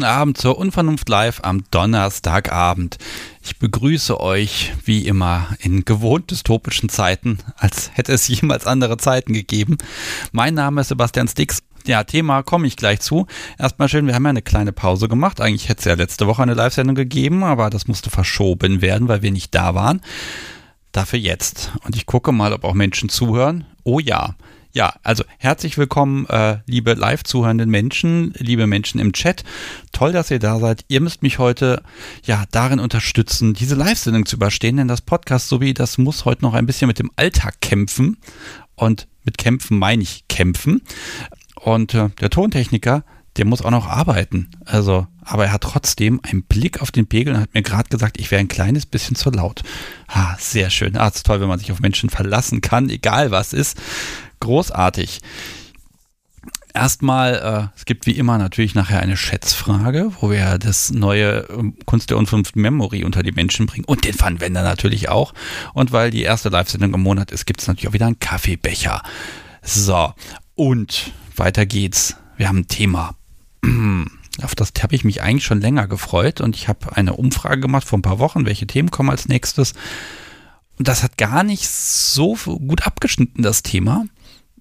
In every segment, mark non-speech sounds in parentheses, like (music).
guten Abend zur Unvernunft Live am Donnerstagabend. Ich begrüße euch wie immer in gewohnt dystopischen Zeiten, als hätte es jemals andere Zeiten gegeben. Mein Name ist Sebastian Stix. Ja, Thema komme ich gleich zu. Erstmal schön, wir haben ja eine kleine Pause gemacht. Eigentlich hätte es ja letzte Woche eine Live-Sendung gegeben, aber das musste verschoben werden, weil wir nicht da waren. Dafür jetzt. Und ich gucke mal, ob auch Menschen zuhören. Oh ja. Ja, also herzlich willkommen, äh, liebe live zuhörenden Menschen, liebe Menschen im Chat. Toll, dass ihr da seid. Ihr müsst mich heute ja darin unterstützen, diese Live-Sendung zu überstehen, denn das Podcast sowie das muss heute noch ein bisschen mit dem Alltag kämpfen. Und mit kämpfen meine ich kämpfen. Und äh, der Tontechniker, der muss auch noch arbeiten. Also, aber er hat trotzdem einen Blick auf den Pegel und hat mir gerade gesagt, ich wäre ein kleines bisschen zu laut. Ah, sehr schön. Ah, ist toll, wenn man sich auf Menschen verlassen kann, egal was ist großartig. Erstmal, äh, es gibt wie immer natürlich nachher eine Schätzfrage, wo wir das neue ähm, Kunst der Unvernunft Memory unter die Menschen bringen und den Funwender natürlich auch. Und weil die erste Live-Sendung im Monat ist, gibt es natürlich auch wieder einen Kaffeebecher. So, und weiter geht's. Wir haben ein Thema. (clears throat) Auf das habe ich mich eigentlich schon länger gefreut und ich habe eine Umfrage gemacht vor ein paar Wochen, welche Themen kommen als nächstes. Und das hat gar nicht so gut abgeschnitten, das Thema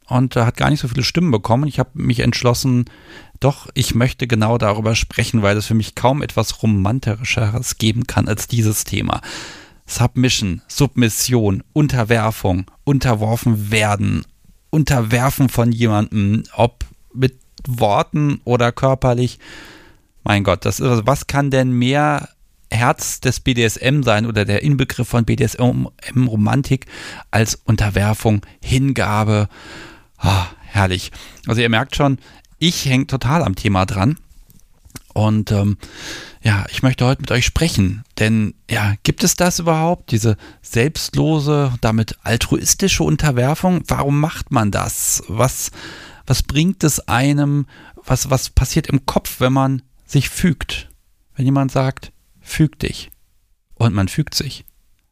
und äh, hat gar nicht so viele Stimmen bekommen. Ich habe mich entschlossen, doch, ich möchte genau darüber sprechen, weil es für mich kaum etwas Romantischeres geben kann als dieses Thema. Submission, Submission, Unterwerfung, unterworfen werden, unterwerfen von jemandem, ob mit Worten oder körperlich. Mein Gott, das ist, was kann denn mehr Herz des BDSM sein oder der Inbegriff von BDSM-Romantik als Unterwerfung, Hingabe, Ah, herrlich. Also ihr merkt schon, ich hänge total am Thema dran. Und ähm, ja, ich möchte heute mit euch sprechen. Denn ja, gibt es das überhaupt? Diese selbstlose, damit altruistische Unterwerfung? Warum macht man das? Was, was bringt es einem? Was, was passiert im Kopf, wenn man sich fügt? Wenn jemand sagt, füg dich. Und man fügt sich.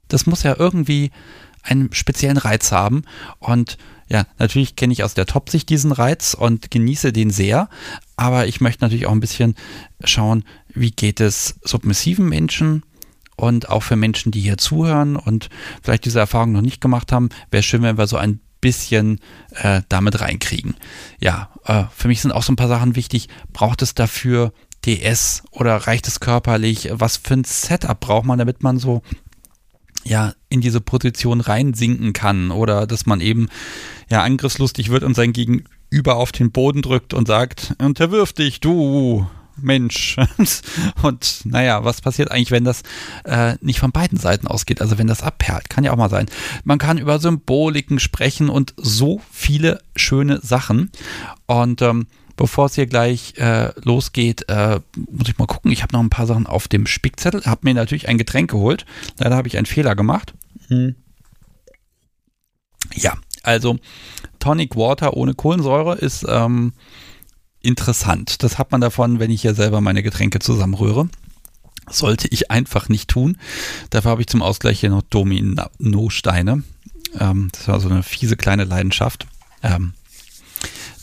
Das muss ja irgendwie einen speziellen Reiz haben. Und ja, natürlich kenne ich aus der Top-Sicht diesen Reiz und genieße den sehr, aber ich möchte natürlich auch ein bisschen schauen, wie geht es submissiven Menschen und auch für Menschen, die hier zuhören und vielleicht diese Erfahrung noch nicht gemacht haben, wäre schön, wenn wir so ein bisschen äh, damit reinkriegen. Ja, äh, für mich sind auch so ein paar Sachen wichtig. Braucht es dafür DS oder reicht es körperlich? Was für ein Setup braucht man, damit man so ja in diese Position reinsinken kann oder dass man eben ja angriffslustig wird und sein Gegenüber auf den Boden drückt und sagt, unterwirf dich, du Mensch. (laughs) Und naja, was passiert eigentlich, wenn das äh, nicht von beiden Seiten ausgeht? Also wenn das abperlt, kann ja auch mal sein. Man kann über Symboliken sprechen und so viele schöne Sachen. Und ähm, bevor es hier gleich äh, losgeht, äh, muss ich mal gucken. Ich habe noch ein paar Sachen auf dem Spickzettel. Habe mir natürlich ein Getränk geholt. Leider habe ich einen Fehler gemacht. Hm. Ja, also Tonic Water ohne Kohlensäure ist ähm, interessant. Das hat man davon, wenn ich hier selber meine Getränke zusammenrühre. Sollte ich einfach nicht tun. Dafür habe ich zum Ausgleich hier noch Dominosteine. Ähm, das war so eine fiese kleine Leidenschaft. Ähm,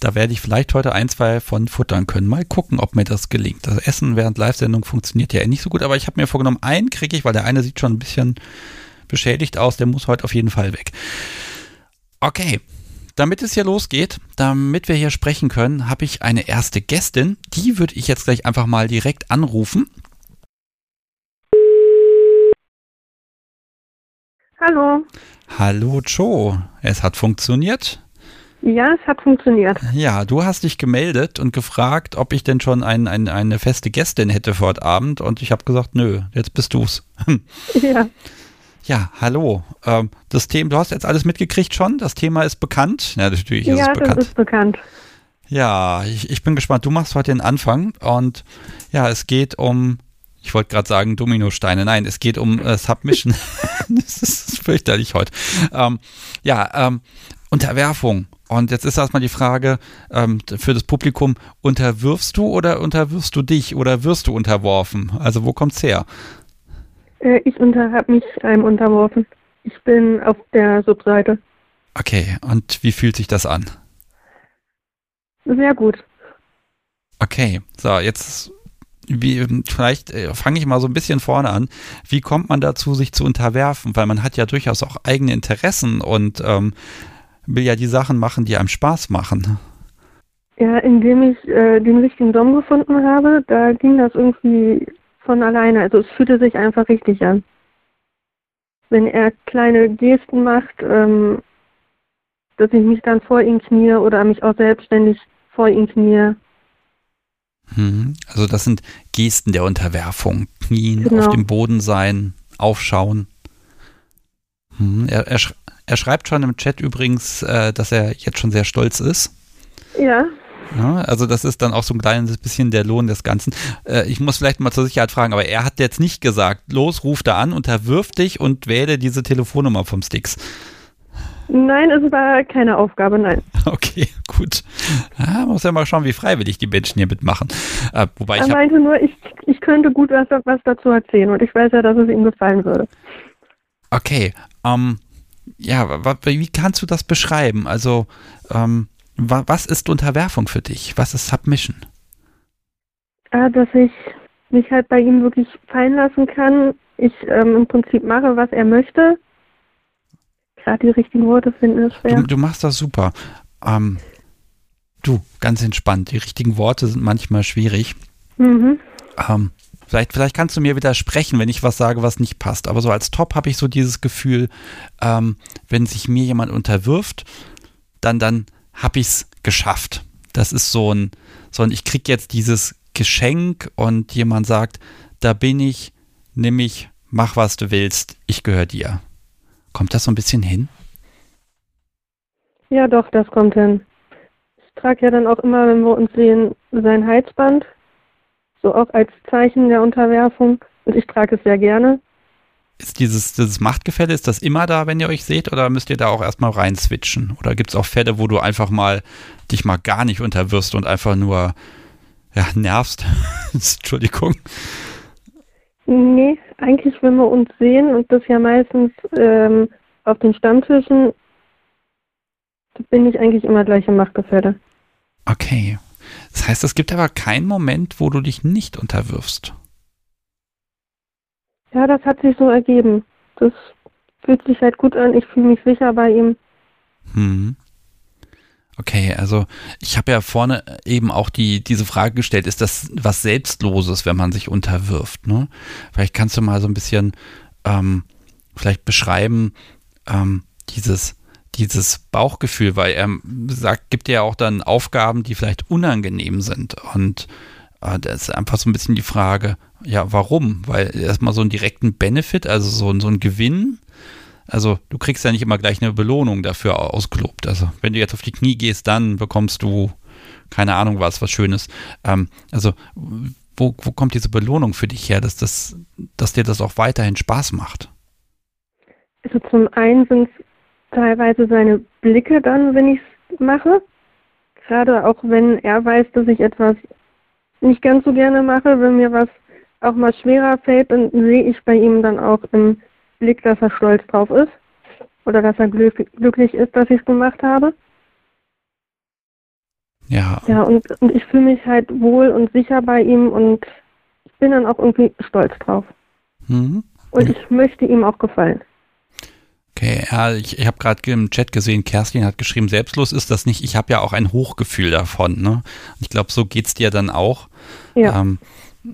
da werde ich vielleicht heute ein, zwei von futtern können. Mal gucken, ob mir das gelingt. Das Essen während Live-Sendung funktioniert ja eh nicht so gut, aber ich habe mir vorgenommen, einen kriege ich, weil der eine sieht schon ein bisschen beschädigt aus. Der muss heute auf jeden Fall weg. Okay, damit es hier losgeht, damit wir hier sprechen können, habe ich eine erste Gästin. Die würde ich jetzt gleich einfach mal direkt anrufen. Hallo. Hallo Joe, es hat funktioniert. Ja, es hat funktioniert. Ja, du hast dich gemeldet und gefragt, ob ich denn schon ein, ein, eine feste Gästin hätte für heute Abend und ich habe gesagt, nö, jetzt bist du's. (laughs) Ja. Ja, hallo. Ähm, das Thema, du hast jetzt alles mitgekriegt schon? Das Thema ist bekannt? Ja, natürlich ist ja, es bekannt. Ja, ist bekannt. Ja, ich, ich bin gespannt. Du machst heute den Anfang und ja, es geht um, ich wollte gerade sagen Dominosteine. Nein, es geht um äh, Submission. (laughs) das ist fürchterlich heute. Ähm, ja, ähm, Unterwerfung. Und jetzt ist erstmal die Frage ähm, für das Publikum, unterwirfst du oder unterwirfst du dich oder wirst du unterworfen? Also wo kommt's her? Äh, ich habe mich einem unterworfen. Ich bin auf der Subseite. Okay, und wie fühlt sich das an? Sehr gut. Okay, so, jetzt wie, vielleicht äh, fange ich mal so ein bisschen vorne an. Wie kommt man dazu, sich zu unterwerfen? Weil man hat ja durchaus auch eigene Interessen und ähm, will ja die Sachen machen, die einem Spaß machen. Ja, indem ich äh, den richtigen Dom gefunden habe, da ging das irgendwie von alleine. Also es fühlte sich einfach richtig an. Wenn er kleine Gesten macht, ähm, dass ich mich dann vor ihn knie oder mich auch selbstständig vor ihn knie. Mhm. Also das sind Gesten der Unterwerfung. Knien, genau. auf dem Boden sein, aufschauen. Hm, er, er, er, schreibt schon im Chat übrigens, äh, dass er jetzt schon sehr stolz ist. Ja. ja. Also das ist dann auch so ein kleines bisschen der Lohn des Ganzen. Äh, ich muss vielleicht mal zur Sicherheit fragen, aber er hat jetzt nicht gesagt, los, ruf da an, unterwirf dich und wähle diese Telefonnummer vom Sticks. Nein, es war keine Aufgabe, nein. (laughs) Okay, gut. Ja, muss ja mal schauen, wie freiwillig die Menschen hier mitmachen. Äh, wobei er ich meinte nur, ich, ich könnte gut was, was dazu erzählen und ich weiß ja, dass es ihm gefallen würde. Okay, ähm, ja, wie kannst du das beschreiben? Also, ähm, was ist Unterwerfung für dich? Was ist Submission? Äh, dass ich mich halt bei ihm wirklich fallen lassen kann. Ich ähm, im Prinzip mache, was er möchte gerade die richtigen Worte finden ist schwer. Du, du machst das super. Ähm, du, ganz entspannt. Die richtigen Worte sind manchmal schwierig. Mhm. Ähm, vielleicht, vielleicht kannst du mir widersprechen, wenn ich was sage, was nicht passt. Aber so als Top habe ich so dieses Gefühl, ähm, wenn sich mir jemand unterwirft, dann, dann habe ich es geschafft. Das ist so ein, so ein, ich kriege jetzt dieses Geschenk und jemand sagt, da bin ich, nimm mich, mach was du willst, ich gehöre dir. Kommt das so ein bisschen hin? Ja, doch, das kommt hin. Ich trage ja dann auch immer, wenn wir uns sehen, sein Halsband. So auch als Zeichen der Unterwerfung. Und ich trage es sehr gerne. Ist dieses, dieses Machtgefälle, ist das immer da, wenn ihr euch seht, oder müsst ihr da auch erstmal rein switchen? Oder gibt es auch Fälle, wo du einfach mal dich mal gar nicht unterwirfst und einfach nur ja, nervst? (laughs) Entschuldigung. Nee, eigentlich, wenn wir uns sehen und das ja meistens ähm, auf den Stammtischen, bin ich eigentlich immer gleich im Machtgefälle. Okay. Das heißt, es gibt aber keinen Moment, wo du dich nicht unterwirfst. Ja, das hat sich so ergeben. Das fühlt sich halt gut an. Ich fühle mich sicher bei ihm. Hm. Okay, also ich habe ja vorne eben auch die, diese Frage gestellt, ist das was Selbstloses, wenn man sich unterwirft? Ne? Vielleicht kannst du mal so ein bisschen ähm, vielleicht beschreiben, ähm, dieses, dieses Bauchgefühl, weil er sagt, gibt ja auch dann Aufgaben, die vielleicht unangenehm sind. Und äh, da ist einfach so ein bisschen die Frage, ja, warum? Weil erstmal so einen direkten Benefit, also so, so ein Gewinn, also du kriegst ja nicht immer gleich eine Belohnung dafür ausgelobt. Also wenn du jetzt auf die Knie gehst, dann bekommst du keine Ahnung was, was Schönes. Ähm, also wo, wo kommt diese Belohnung für dich her, dass, das, dass dir das auch weiterhin Spaß macht? Also zum einen sind es teilweise seine Blicke dann, wenn ich es mache. Gerade auch wenn er weiß, dass ich etwas nicht ganz so gerne mache, wenn mir was auch mal schwerer fällt, dann sehe ich bei ihm dann auch im Blick, dass er stolz drauf ist oder dass er glücklich ist, dass ich es gemacht habe. Ja. Ja, und, und ich fühle mich halt wohl und sicher bei ihm und ich bin dann auch irgendwie stolz drauf. Mhm. Und ich möchte ihm auch gefallen. Okay, ja, ich, ich habe gerade im Chat gesehen, Kerstin hat geschrieben, selbstlos ist das nicht. Ich habe ja auch ein Hochgefühl davon. Ne? Ich glaube, so geht es dir dann auch. Ja. Ähm,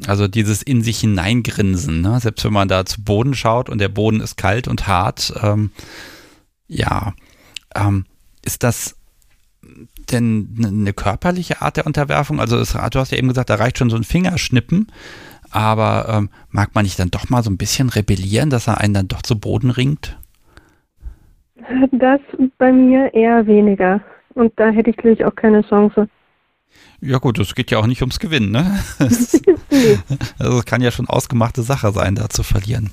also dieses in sich hineingrinsen, ne? selbst wenn man da zu Boden schaut und der Boden ist kalt und hart. Ähm, ja, ähm, ist das denn eine körperliche Art der Unterwerfung? Also es, du hast ja eben gesagt, da reicht schon so ein Fingerschnippen, aber ähm, mag man nicht dann doch mal so ein bisschen rebellieren, dass er einen dann doch zu Boden ringt? Das bei mir eher weniger. Und da hätte ich natürlich auch keine Chance. Ja gut, es geht ja auch nicht ums Gewinnen, ne? (laughs) also es kann ja schon ausgemachte Sache sein, da zu verlieren.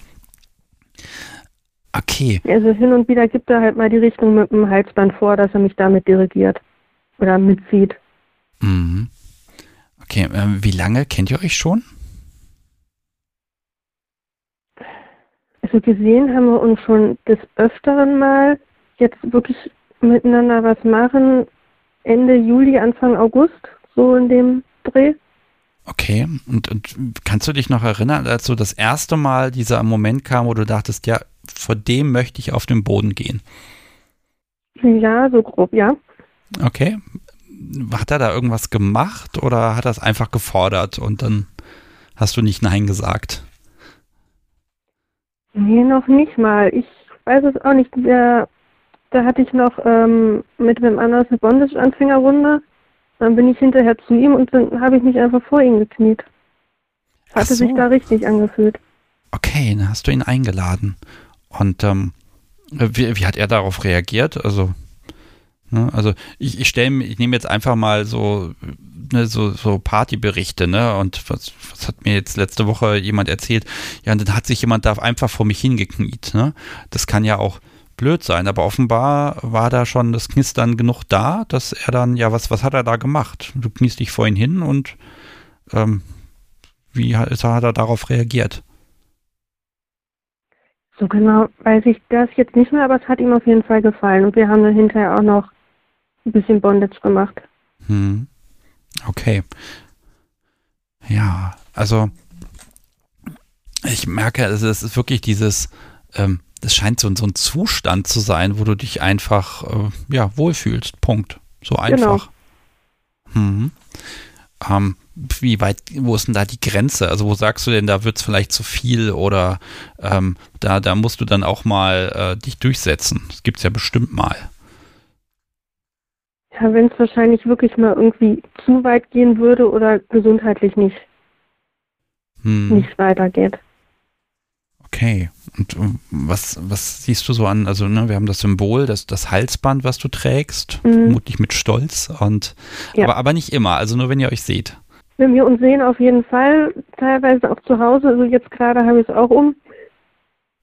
Okay. Also hin und wieder gibt er halt mal die Richtung mit dem Halsband vor, dass er mich damit dirigiert oder mitzieht. Mhm. Okay, äh, wie lange kennt ihr euch schon? Also gesehen haben wir uns schon des Öfteren mal jetzt wirklich miteinander was machen Ende Juli, Anfang August so in dem Dreh. Okay, und, und kannst du dich noch erinnern, als so das erste Mal dieser Moment kam, wo du dachtest, ja, vor dem möchte ich auf den Boden gehen? Ja, so grob, ja. Okay. Hat er da irgendwas gemacht oder hat er es einfach gefordert und dann hast du nicht Nein gesagt? Nee, noch nicht mal. Ich weiß es auch nicht. Der, da hatte ich noch ähm, mit wem anders eine Bondage-Anfängerrunde. Dann bin ich hinterher zu ihm und dann habe ich mich einfach vor ihm gekniet. Hatte so. sich da richtig angefühlt. Okay, dann hast du ihn eingeladen. Und ähm, wie, wie, hat er darauf reagiert? Also, ne, also ich, ich stelle ich nehme jetzt einfach mal so, ne, so, so Partyberichte, ne? Und was, was hat mir jetzt letzte Woche jemand erzählt? Ja, und dann hat sich jemand da einfach vor mich hingekniet, ne? Das kann ja auch blöd sein, aber offenbar war da schon das Knistern genug da, dass er dann, ja, was, was hat er da gemacht? Du kniest dich vor ihn hin und ähm, wie hat, hat er darauf reagiert? So genau weiß ich das jetzt nicht mehr, aber es hat ihm auf jeden Fall gefallen und wir haben dann hinterher auch noch ein bisschen Bondage gemacht. Hm. Okay. Ja, also ich merke, es ist wirklich dieses, ähm, das scheint so, so ein Zustand zu sein, wo du dich einfach äh, ja, wohlfühlst. Punkt. So einfach. Genau. Hm. Ähm, wie weit, wo ist denn da die Grenze? Also wo sagst du denn, da wird es vielleicht zu viel oder ähm, da, da musst du dann auch mal äh, dich durchsetzen? Das gibt es ja bestimmt mal. Wenn es wahrscheinlich wirklich mal irgendwie zu weit gehen würde oder gesundheitlich nicht, hm. nicht weitergeht. Okay. Und ähm, was, was siehst du so an? Also, ne, wir haben das Symbol, das, das Halsband, was du trägst, mhm. vermutlich mit Stolz. Und ja. aber, aber nicht immer, also nur wenn ihr euch seht. Wenn wir uns sehen, auf jeden Fall, teilweise auch zu Hause. Also jetzt gerade habe ich es auch um.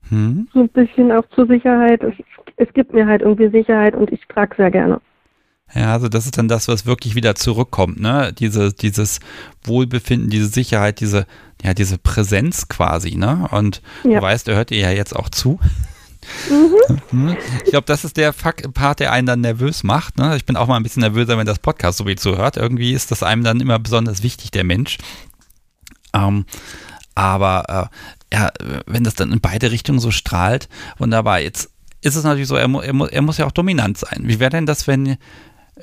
Hm. So ein bisschen auch zur Sicherheit. Es, es gibt mir halt irgendwie Sicherheit und ich trage sehr gerne. Ja, also das ist dann das, was wirklich wieder zurückkommt, ne? Diese, dieses Wohlbefinden, diese Sicherheit, diese, ja, diese Präsenz quasi, ne? Und ja. du weißt, er hört ihr ja jetzt auch zu. Mhm. (laughs) Ich glaube, das ist der Part, der einen dann nervös macht. Ne? Ich bin auch mal ein bisschen nervöser, wenn das Podcast so wie zuhört. Irgendwie ist das einem dann immer besonders wichtig, der Mensch. Ähm, aber äh, ja, wenn das dann in beide Richtungen so strahlt, wunderbar. Jetzt ist es natürlich so, er, mu er, mu er muss ja auch dominant sein. Wie wäre denn das, wenn,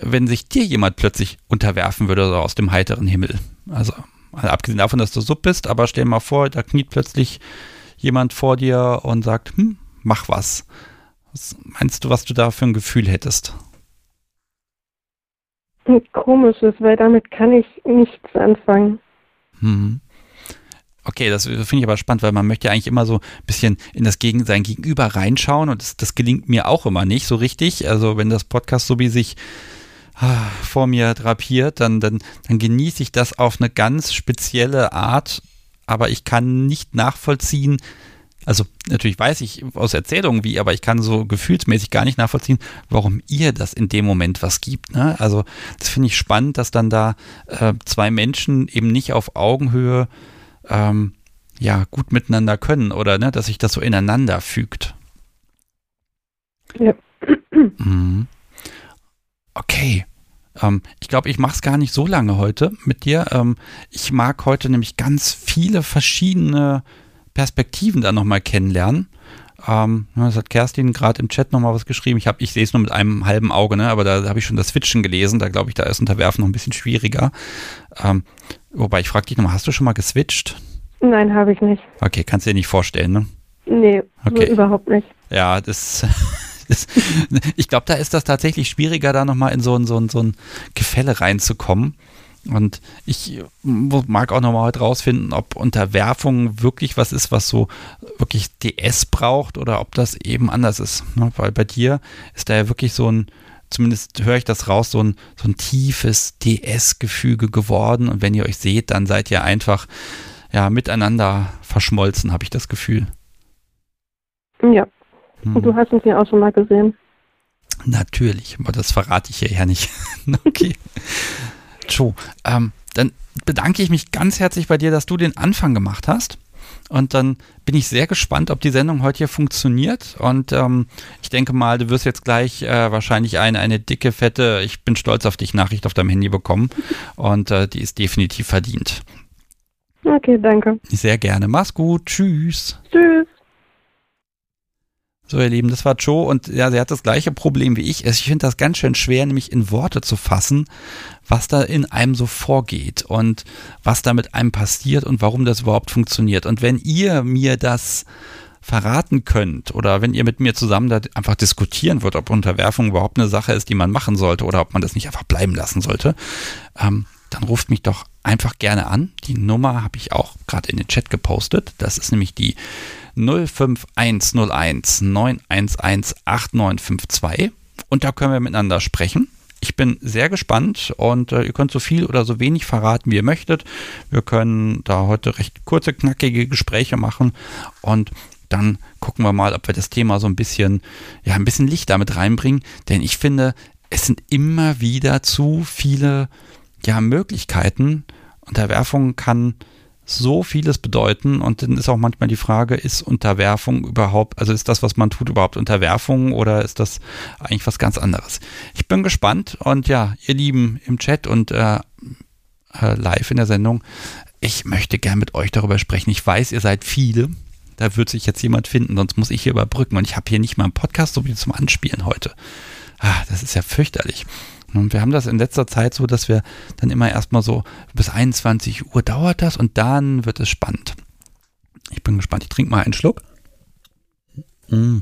wenn sich dir jemand plötzlich unterwerfen würde so aus dem heiteren Himmel? Also, also abgesehen davon, dass du Sub bist, aber stell dir mal vor, da kniet plötzlich jemand vor dir und sagt, hm, mach was. Was meinst du, was du da für ein Gefühl hättest? Komisches, weil damit kann ich nichts anfangen. Hm. Okay, das finde ich aber spannend, weil man möchte ja eigentlich immer so ein bisschen in das Gegen sein Gegenüber reinschauen und das, das gelingt mir auch immer nicht so richtig. Also wenn das Podcast so wie sich vor mir drapiert, dann, dann, dann genieße ich das auf eine ganz spezielle Art, aber ich kann nicht nachvollziehen, also natürlich weiß ich aus Erzählungen wie, aber ich kann so gefühlsmäßig gar nicht nachvollziehen, warum ihr das in dem Moment was gibt. Ne? Also das finde ich spannend, dass dann da äh, zwei Menschen eben nicht auf Augenhöhe ähm, ja gut miteinander können oder ne, dass sich das so ineinander fügt. Ja. Mhm. Okay. Ähm, ich glaube, ich mache es gar nicht so lange heute mit dir. Ähm, ich mag heute nämlich ganz viele verschiedene Perspektiven da nochmal kennenlernen. Ähm, das hat Kerstin gerade im Chat nochmal was geschrieben. Ich, ich sehe es nur mit einem halben Auge, ne? aber da habe ich schon das Switchen gelesen. Da glaube ich, da ist Unterwerfen noch ein bisschen schwieriger. Ähm, wobei ich frage dich nochmal, hast du schon mal geswitcht? Nein, habe ich nicht. Okay, kannst du dir nicht vorstellen, ne? Nee, okay. überhaupt nicht. Ja, das, (laughs) (laughs) ich glaube, da ist das tatsächlich schwieriger, da nochmal in so ein, so, ein, so ein Gefälle reinzukommen. Und ich mag auch nochmal heute rausfinden, ob Unterwerfung wirklich was ist, was so wirklich DS braucht oder ob das eben anders ist. Ne? Weil bei dir ist da ja wirklich so ein, zumindest höre ich das raus, so ein, so ein tiefes DS-Gefüge geworden. Und wenn ihr euch seht, dann seid ihr einfach ja, miteinander verschmolzen, habe ich das Gefühl. Ja. Hm. Und du hast uns ja auch schon mal gesehen. Natürlich, aber das verrate ich hier ja nicht. (laughs) okay. Joe, ähm, dann bedanke ich mich ganz herzlich bei dir, dass du den Anfang gemacht hast. Und dann bin ich sehr gespannt, ob die Sendung heute hier funktioniert. Und ähm, ich denke mal, du wirst jetzt gleich äh, wahrscheinlich eine, eine dicke, fette, ich bin stolz auf dich Nachricht auf deinem Handy bekommen. Und äh, die ist definitiv verdient. Okay, danke. Sehr gerne. Mach's gut. Tschüss. Tschüss. So, ihr Lieben, das war Joe und ja, sie hat das gleiche Problem wie ich. Ich finde das ganz schön schwer, nämlich in Worte zu fassen, was da in einem so vorgeht und was da mit einem passiert und warum das überhaupt funktioniert. Und wenn ihr mir das verraten könnt oder wenn ihr mit mir zusammen da einfach diskutieren wird, ob Unterwerfung überhaupt eine Sache ist, die man machen sollte oder ob man das nicht einfach bleiben lassen sollte, ähm, dann ruft mich doch einfach gerne an. Die Nummer habe ich auch gerade in den Chat gepostet. Das ist nämlich die 05101 911 8952 und da können wir miteinander sprechen. Ich bin sehr gespannt und äh, ihr könnt so viel oder so wenig verraten, wie ihr möchtet. Wir können da heute recht kurze, knackige Gespräche machen und dann gucken wir mal, ob wir das Thema so ein bisschen, ja, ein bisschen Licht damit reinbringen. Denn ich finde, es sind immer wieder zu viele ja, Möglichkeiten. Unterwerfung kann so vieles bedeuten und dann ist auch manchmal die Frage, ist Unterwerfung überhaupt, also ist das, was man tut, überhaupt Unterwerfung oder ist das eigentlich was ganz anderes? Ich bin gespannt und ja, ihr Lieben im Chat und äh, äh, live in der Sendung, ich möchte gern mit euch darüber sprechen. Ich weiß, ihr seid viele. Da wird sich jetzt jemand finden, sonst muss ich hier überbrücken. Und ich habe hier nicht mal einen Podcast so wie zum Anspielen heute. Ah, das ist ja fürchterlich. Und wir haben das in letzter Zeit so, dass wir dann immer erstmal so bis 21 Uhr dauert das und dann wird es spannend. Ich bin gespannt. Ich trinke mal einen Schluck. Mm.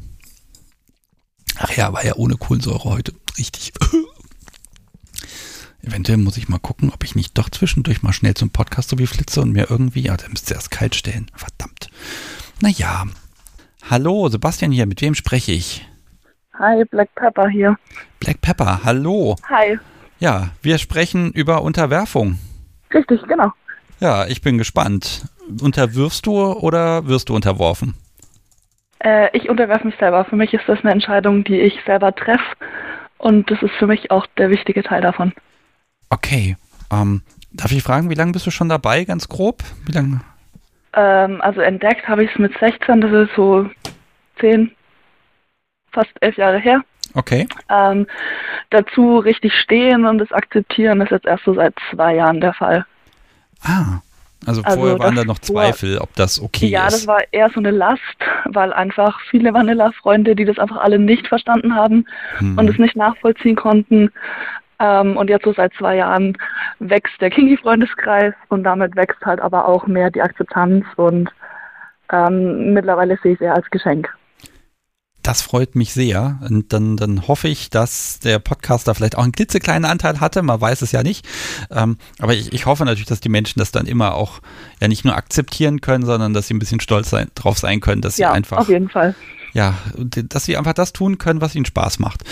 Ach ja, war ja ohne Kohlensäure heute. Richtig. (laughs) Eventuell muss ich mal gucken, ob ich nicht doch zwischendurch mal schnell zum Podcast so wie flitze und mir irgendwie, ja, der müsste erst kalt stellen. Verdammt. Naja. Hallo, Sebastian hier. Mit wem spreche ich? Hi, Black Pepper hier. Black Pepper, hallo. Hi. Ja, wir sprechen über Unterwerfung. Richtig, genau. Ja, ich bin gespannt. Unterwirfst du oder wirst du unterworfen? Äh, ich unterwerfe mich selber. Für mich ist das eine Entscheidung, die ich selber treffe. Und das ist für mich auch der wichtige Teil davon. Okay. Ähm, darf ich fragen, wie lange bist du schon dabei, ganz grob? Wie lange? Ähm, also entdeckt habe ich es mit 16, das ist so 10, fast elf Jahre her. Okay. Ähm, dazu richtig stehen und es akzeptieren ist jetzt erst so seit zwei Jahren der Fall. Ah, also, also vorher waren da noch Zweifel, ob das okay ja, ist. Ja, das war eher so eine Last, weil einfach viele Vanilla-Freunde, die das einfach alle nicht verstanden haben hm. und es nicht nachvollziehen konnten. Ähm, und jetzt so seit zwei Jahren wächst der Kingi-Freundeskreis und damit wächst halt aber auch mehr die Akzeptanz und ähm, mittlerweile sehe ich es eher als Geschenk. Das freut mich sehr. Und dann, dann hoffe ich, dass der Podcaster vielleicht auch einen klitzekleinen Anteil hatte. Man weiß es ja nicht. Ähm, aber ich, ich hoffe natürlich, dass die Menschen das dann immer auch ja nicht nur akzeptieren können, sondern dass sie ein bisschen stolz sein, drauf sein können, dass sie ja, einfach. Auf jeden Fall. Ja, dass sie einfach das tun können, was ihnen Spaß macht.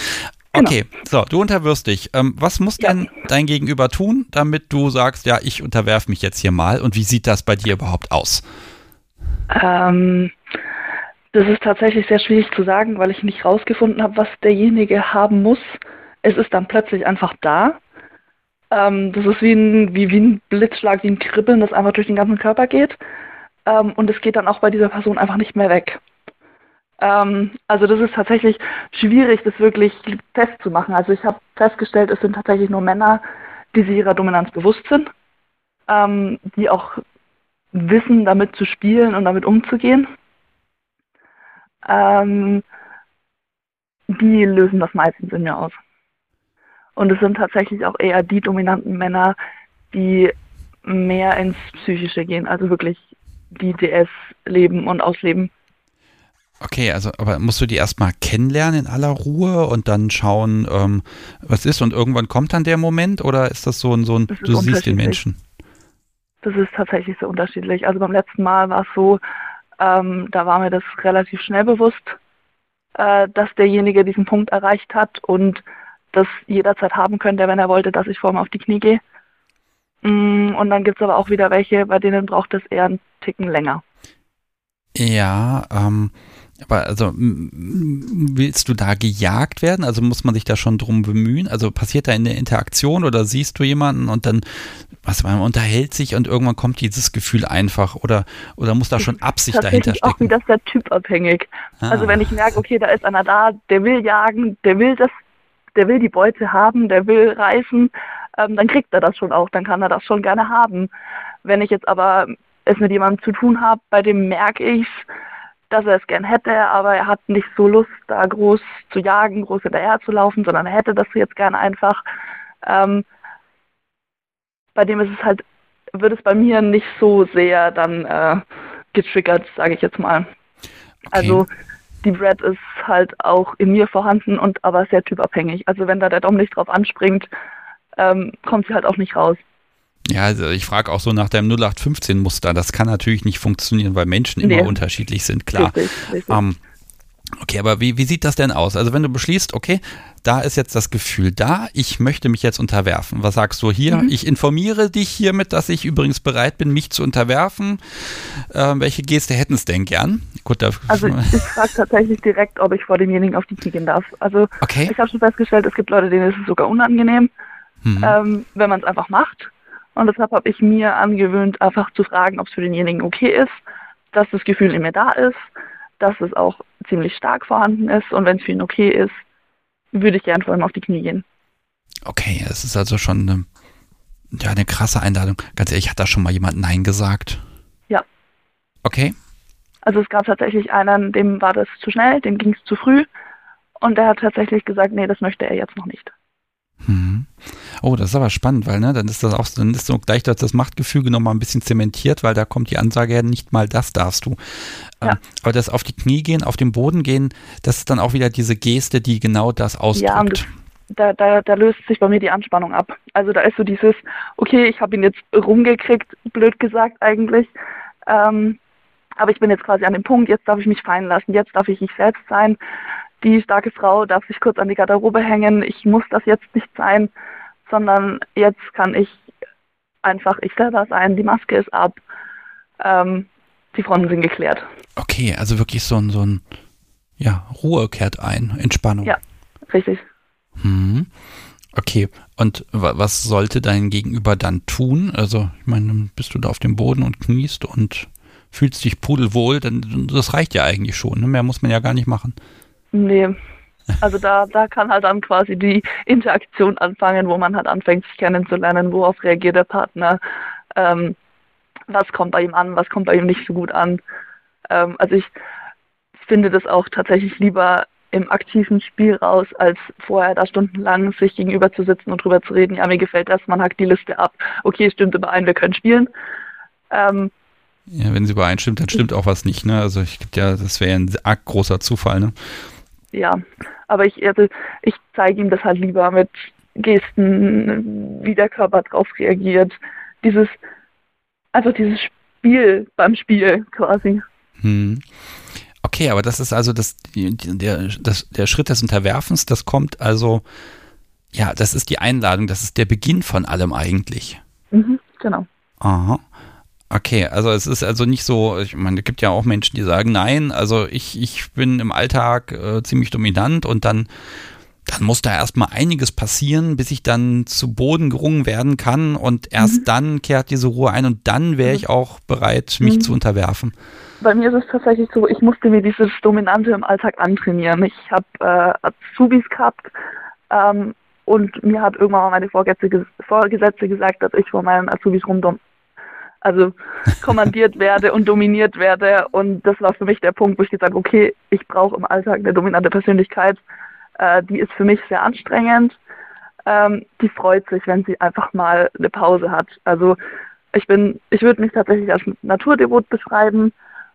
Genau. Okay, so, du unterwirfst dich. Ähm, was muss ja. denn dein Gegenüber tun, damit du sagst, ja, ich unterwerfe mich jetzt hier mal? Und wie sieht das bei dir überhaupt aus? Ähm, das ist tatsächlich sehr schwierig zu sagen, weil ich nicht rausgefunden habe, was derjenige haben muss. Es ist dann plötzlich einfach da. Ähm, das ist wie ein, wie, wie ein Blitzschlag, wie ein Kribbeln, das einfach durch den ganzen Körper geht. Ähm, und es geht dann auch bei dieser Person einfach nicht mehr weg. Ähm, also das ist tatsächlich schwierig, das wirklich festzumachen. Also ich habe festgestellt, es sind tatsächlich nur Männer, die sich ihrer Dominanz bewusst sind, ähm, die auch wissen, damit zu spielen und damit umzugehen ähm, die lösen das meistens in mir aus. Und es sind tatsächlich auch eher die dominanten Männer, die mehr ins Psychische gehen, also wirklich die DS leben und ausleben. Okay, also aber musst du die erstmal kennenlernen in aller Ruhe und dann schauen, ähm, was ist und irgendwann kommt dann der Moment oder ist das so ein, so ein du siehst den Menschen? Das ist tatsächlich so unterschiedlich. Also beim letzten Mal war es so, ähm, da war mir das relativ schnell bewusst, äh, dass derjenige diesen Punkt erreicht hat und das jederzeit haben könnte, wenn er wollte, dass ich vor ihm auf die Knie gehe. Mm, und dann gibt es aber auch wieder welche, bei denen braucht es eher einen Ticken länger. Ja, ähm, aber also willst du da gejagt werden? Also muss man sich da schon drum bemühen? Also passiert da in der Interaktion oder siehst du jemanden und dann, was man unterhält sich und irgendwann kommt dieses Gefühl einfach oder oder muss da schon Absicht dahinter stecken? auch wieder der Typ abhängig. Ah. Also wenn ich merke, okay, da ist einer da, der will jagen, der will das, der will die Beute haben, der will reißen, ähm, dann kriegt er das schon auch, dann kann er das schon gerne haben. Wenn ich jetzt aber es mit jemandem zu tun habe, bei dem merke ich dass er es gern hätte, aber er hat nicht so Lust, da groß zu jagen, groß hinterher zu laufen, sondern er hätte das jetzt gern einfach. Ähm, bei dem ist es halt, wird es bei mir nicht so sehr dann äh, getriggert, sage ich jetzt mal. Okay. Also die Brad ist halt auch in mir vorhanden und aber sehr typabhängig. Also wenn da der Dom nicht drauf anspringt, ähm, kommt sie halt auch nicht raus. Ja, also ich frage auch so nach deinem 0815-Muster. Das kann natürlich nicht funktionieren, weil Menschen immer nee. unterschiedlich sind, klar. Richtig, richtig. Ähm, okay, aber wie, wie sieht das denn aus? Also wenn du beschließt, okay, da ist jetzt das Gefühl da, ich möchte mich jetzt unterwerfen. Was sagst du hier? Mhm. Ich informiere dich hiermit, dass ich übrigens bereit bin, mich zu unterwerfen. Äh, welche Geste hätten es denn gern? Gut, also (laughs) ich, ich frage tatsächlich direkt, ob ich vor demjenigen auf die Knie gehen darf. Also okay. ich habe schon festgestellt, es gibt Leute, denen ist es sogar unangenehm, mhm. ähm, wenn man es einfach macht. Und deshalb habe ich mir angewöhnt, einfach zu fragen, ob es für denjenigen okay ist, dass das Gefühl in mir da ist, dass es auch ziemlich stark vorhanden ist. Und wenn es für ihn okay ist, würde ich gern vor ihm auf die Knie gehen. Okay, es ist also schon eine, ja, eine krasse Einladung. Ganz ehrlich, hat da schon mal jemand Nein gesagt? Ja. Okay. Also es gab tatsächlich einen, dem war das zu schnell, dem ging es zu früh. Und der hat tatsächlich gesagt, nee, das möchte er jetzt noch nicht. Mhm. Oh, das ist aber spannend, weil ne, dann ist das auch, dann ist so gleich das, das Machtgefüge nochmal ein bisschen zementiert, weil da kommt die Ansage her, nicht mal das darfst du. Ja. Ähm, aber das auf die Knie gehen, auf den Boden gehen, das ist dann auch wieder diese Geste, die genau das ausdrückt. Ja, da, da, da löst sich bei mir die Anspannung ab. Also da ist so dieses, okay, ich habe ihn jetzt rumgekriegt, blöd gesagt eigentlich. Ähm, aber ich bin jetzt quasi an dem Punkt, jetzt darf ich mich fallen lassen, jetzt darf ich ich selbst sein die starke Frau darf sich kurz an die Garderobe hängen, ich muss das jetzt nicht sein, sondern jetzt kann ich einfach ich selber sein, die Maske ist ab, ähm, die Fronten sind geklärt. Okay, also wirklich so ein, so ein, ja, Ruhe kehrt ein, Entspannung. Ja, richtig. Hm. Okay, und was sollte dein Gegenüber dann tun? Also, ich meine, bist du da auf dem Boden und kniest und fühlst dich pudelwohl, dann das reicht ja eigentlich schon. Ne? Mehr muss man ja gar nicht machen. Nee. Also da, da kann halt dann quasi die Interaktion anfangen, wo man halt anfängt, sich kennenzulernen, worauf reagiert der Partner, ähm, was kommt bei ihm an, was kommt bei ihm nicht so gut an. Ähm, also ich finde das auch tatsächlich lieber im aktiven Spiel raus, als vorher da stundenlang sich gegenüber zu sitzen und drüber zu reden, ja, mir gefällt das, man hackt die Liste ab, okay, stimmt überein, wir können spielen. Ähm, ja, wenn sie übereinstimmt, dann stimmt auch was nicht, ne? Also ich ja, das wäre ein arg großer Zufall, ne? Ja, aber ich, also, ich zeige ihm das halt lieber mit Gesten, wie der Körper drauf reagiert. Dieses, einfach dieses Spiel beim Spiel quasi. Hm. Okay, aber das ist also das, der, das, der Schritt des Unterwerfens, das kommt also, ja, das ist die Einladung, das ist der Beginn von allem eigentlich. Mhm, genau. Aha. Okay, also es ist also nicht so, ich meine, es gibt ja auch Menschen, die sagen, nein, also ich, ich bin im Alltag äh, ziemlich dominant und dann, dann muss da erstmal einiges passieren, bis ich dann zu Boden gerungen werden kann und erst mhm. dann kehrt diese Ruhe ein und dann wäre mhm. ich auch bereit, mich mhm. zu unterwerfen. Bei mir ist es tatsächlich so, ich musste mir dieses Dominante im Alltag antrainieren. Ich habe äh, Azubis gehabt ähm, und mir hat irgendwann mal meine Vorgesetzte, Vorgesetzte gesagt, dass ich vor meinen Azubis rumdom also kommandiert (laughs) werde und dominiert werde. Und das war für mich der Punkt, wo ich gesagt habe, okay, ich brauche im Alltag eine dominante Persönlichkeit. Äh, die ist für mich sehr anstrengend. Ähm, die freut sich, wenn sie einfach mal eine Pause hat. Also ich bin, ich würde mich tatsächlich als Naturdevot beschreiben.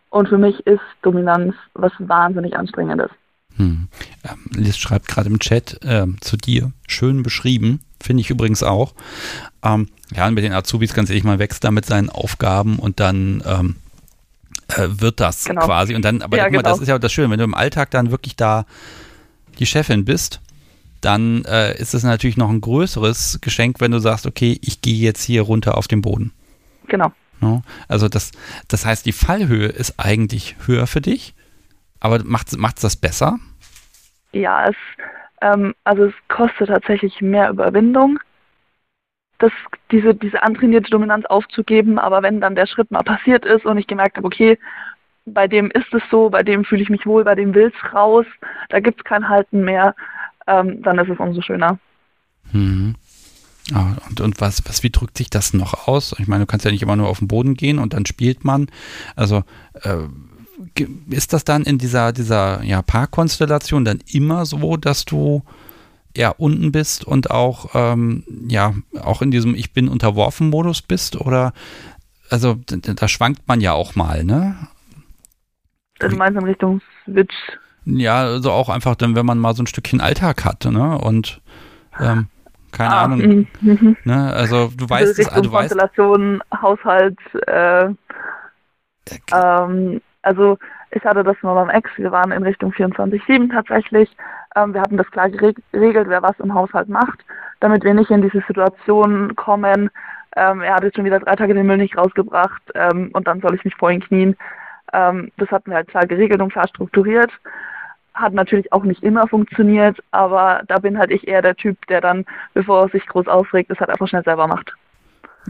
Und für mich ist Dominanz was wahnsinnig Anstrengendes. Hm. Ähm, Liz schreibt gerade im Chat äh, zu dir, schön beschrieben, finde ich übrigens auch. Ähm, ja, und mit den Azubis ganz ehrlich, man wächst da mit seinen Aufgaben und dann ähm, äh, wird das genau. quasi. Und dann, aber ja, guck mal, genau. das ist ja das Schöne, wenn du im Alltag dann wirklich da die Chefin bist, dann äh, ist es natürlich noch ein größeres Geschenk, wenn du sagst, okay, ich gehe jetzt hier runter auf den Boden. Genau. Also das, das heißt, die Fallhöhe ist eigentlich höher für dich, aber macht es das besser? Ja, es, ähm, also es kostet tatsächlich mehr Überwindung, das, diese, diese antrainierte Dominanz aufzugeben. Aber wenn dann der Schritt mal passiert ist und ich gemerkt habe, okay, bei dem ist es so, bei dem fühle ich mich wohl, bei dem will es raus, da gibt es kein Halten mehr, ähm, dann ist es umso schöner. Mhm. Ah, und, und was, was, wie drückt sich das noch aus? Ich meine, du kannst ja nicht immer nur auf den Boden gehen und dann spielt man. Also äh, ist das dann in dieser, dieser ja, Parkkonstellation dann immer so, dass du ja unten bist und auch ähm, ja auch in diesem Ich bin unterworfen Modus bist oder also da, schwankt man ja auch mal, ne? Du meinst in Richtung Switch? Ja, also auch einfach dann, wenn man mal so ein Stückchen Alltag hat, ne? Und ähm, keine ah, Ahnung. Mhm. (laughs) Ne? Also du weißt es, du weißt. Konstellation, Haushalt, äh, ähm, also ich hatte das mal beim Ex, wir waren in Richtung 24-7 tatsächlich. Ähm, wir hatten das klar geregelt, wer was im Haushalt macht, damit wir nicht in diese Situation kommen. Ähm, er hat jetzt schon wieder drei Tage den Müll nicht rausgebracht ähm, und dann soll ich mich vor ihn knien. Ähm, das hatten wir halt klar geregelt und klar strukturiert. Hat natürlich auch nicht immer funktioniert, aber da bin halt ich eher der Typ, der dann, bevor er sich groß aufregt, das halt einfach schnell selber macht.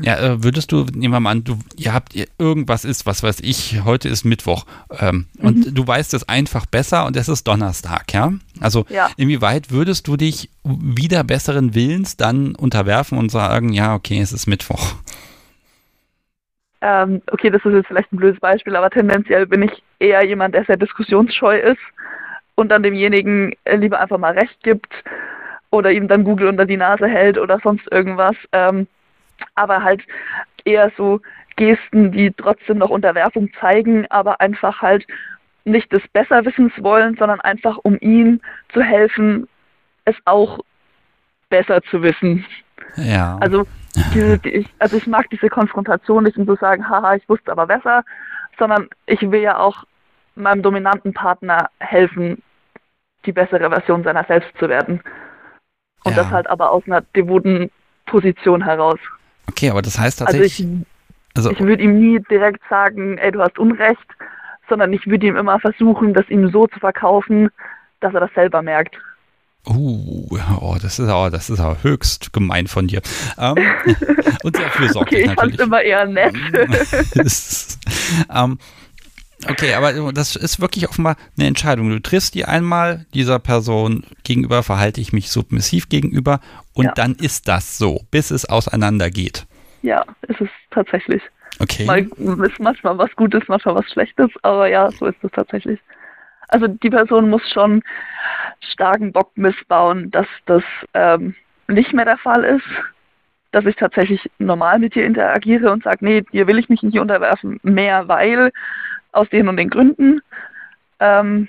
Ja, äh, würdest du, nehmen wir mal an, du, ihr habt, irgendwas ist, was weiß ich, heute ist Mittwoch ähm, mhm. und du weißt es einfach besser und es ist Donnerstag, ja? Also ja. inwieweit würdest du dich wieder besseren Willens dann unterwerfen und sagen, ja, okay, es ist Mittwoch? Ähm, okay, das ist jetzt vielleicht ein blödes Beispiel, aber tendenziell bin ich eher jemand, der sehr diskussionsscheu ist und dann demjenigen äh, lieber einfach mal recht gibt oder ihm dann Google unter die Nase hält oder sonst irgendwas. Ähm, aber halt eher so Gesten, die trotzdem noch Unterwerfung zeigen, aber einfach halt nicht des Besserwissens wollen, sondern einfach um ihm zu helfen, es auch besser zu wissen. Ja. Also, diese, ich, also ich mag diese Konfrontation nicht, um zu sagen, haha, ich wusste aber besser, sondern ich will ja auch meinem dominanten Partner helfen, die bessere Version seiner selbst zu werden. Und ja. das halt aber aus einer devoten Position heraus. Okay, aber das heißt tatsächlich. Also ich, also, ich würde ihm nie direkt sagen, ey, du hast Unrecht, sondern ich würde ihm immer versuchen, das ihm so zu verkaufen, dass er das selber merkt. Uh, oh, das ist aber, das ist aber höchst gemein von dir. Ähm, (laughs) und sehr fürsorglich okay, ich natürlich. immer eher nett. (laughs) um, okay, aber das ist wirklich offenbar eine Entscheidung. Du triffst die einmal, dieser Person gegenüber verhalte ich mich submissiv gegenüber und ja. dann ist das so, bis es auseinandergeht. Ja, ist es tatsächlich. Okay. Mal ist manchmal was Gutes, manchmal was Schlechtes, aber ja, so ist es tatsächlich. Also die Person muss schon starken Bock missbauen, dass das ähm, nicht mehr der Fall ist, dass ich tatsächlich normal mit dir interagiere und sage, nee, dir will ich mich nicht unterwerfen, mehr weil, aus den und den Gründen. Ähm,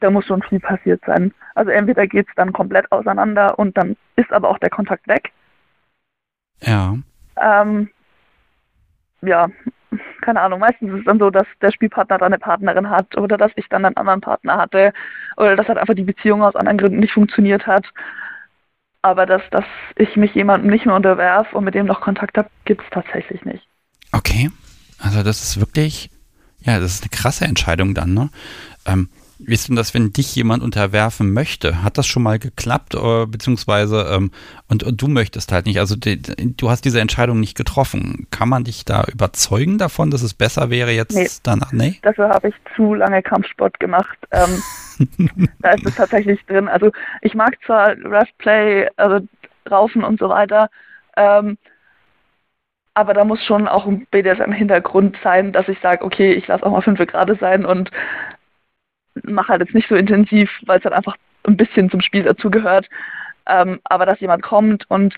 da muss schon viel passiert sein. Also entweder geht es dann komplett auseinander und dann ist aber auch der Kontakt weg. Ja. Ähm, ja, keine Ahnung. Meistens ist es dann so, dass der Spielpartner dann eine Partnerin hat oder dass ich dann einen anderen Partner hatte oder dass halt einfach die Beziehung aus anderen Gründen nicht funktioniert hat. Aber dass, dass ich mich jemandem nicht mehr unterwerfe und mit dem noch Kontakt habe, gibt es tatsächlich nicht. Okay. Also das ist wirklich, ja, das ist eine krasse Entscheidung dann, ne? Ähm, wie ist denn das, wenn dich jemand unterwerfen möchte? Hat das schon mal geklappt, oder, äh, beziehungsweise ähm, und, und, du möchtest halt nicht? Also die, du hast diese Entscheidung nicht getroffen. Kann man dich da überzeugen davon, dass es besser wäre jetzt nee, danach? Nee. Dafür habe ich zu lange Kampfsport gemacht. Ähm, (laughs) da ist es tatsächlich drin. Also ich mag zwar Rough Play, also Raufen und so weiter. Ähm, aber da muss schon auch ein BDSM-Hintergrund sein, dass ich sage, okay, ich lasse auch mal fünf Grad sein und mache halt jetzt nicht so intensiv, weil es halt einfach ein bisschen zum Spiel dazugehört. Ähm, aber dass jemand kommt und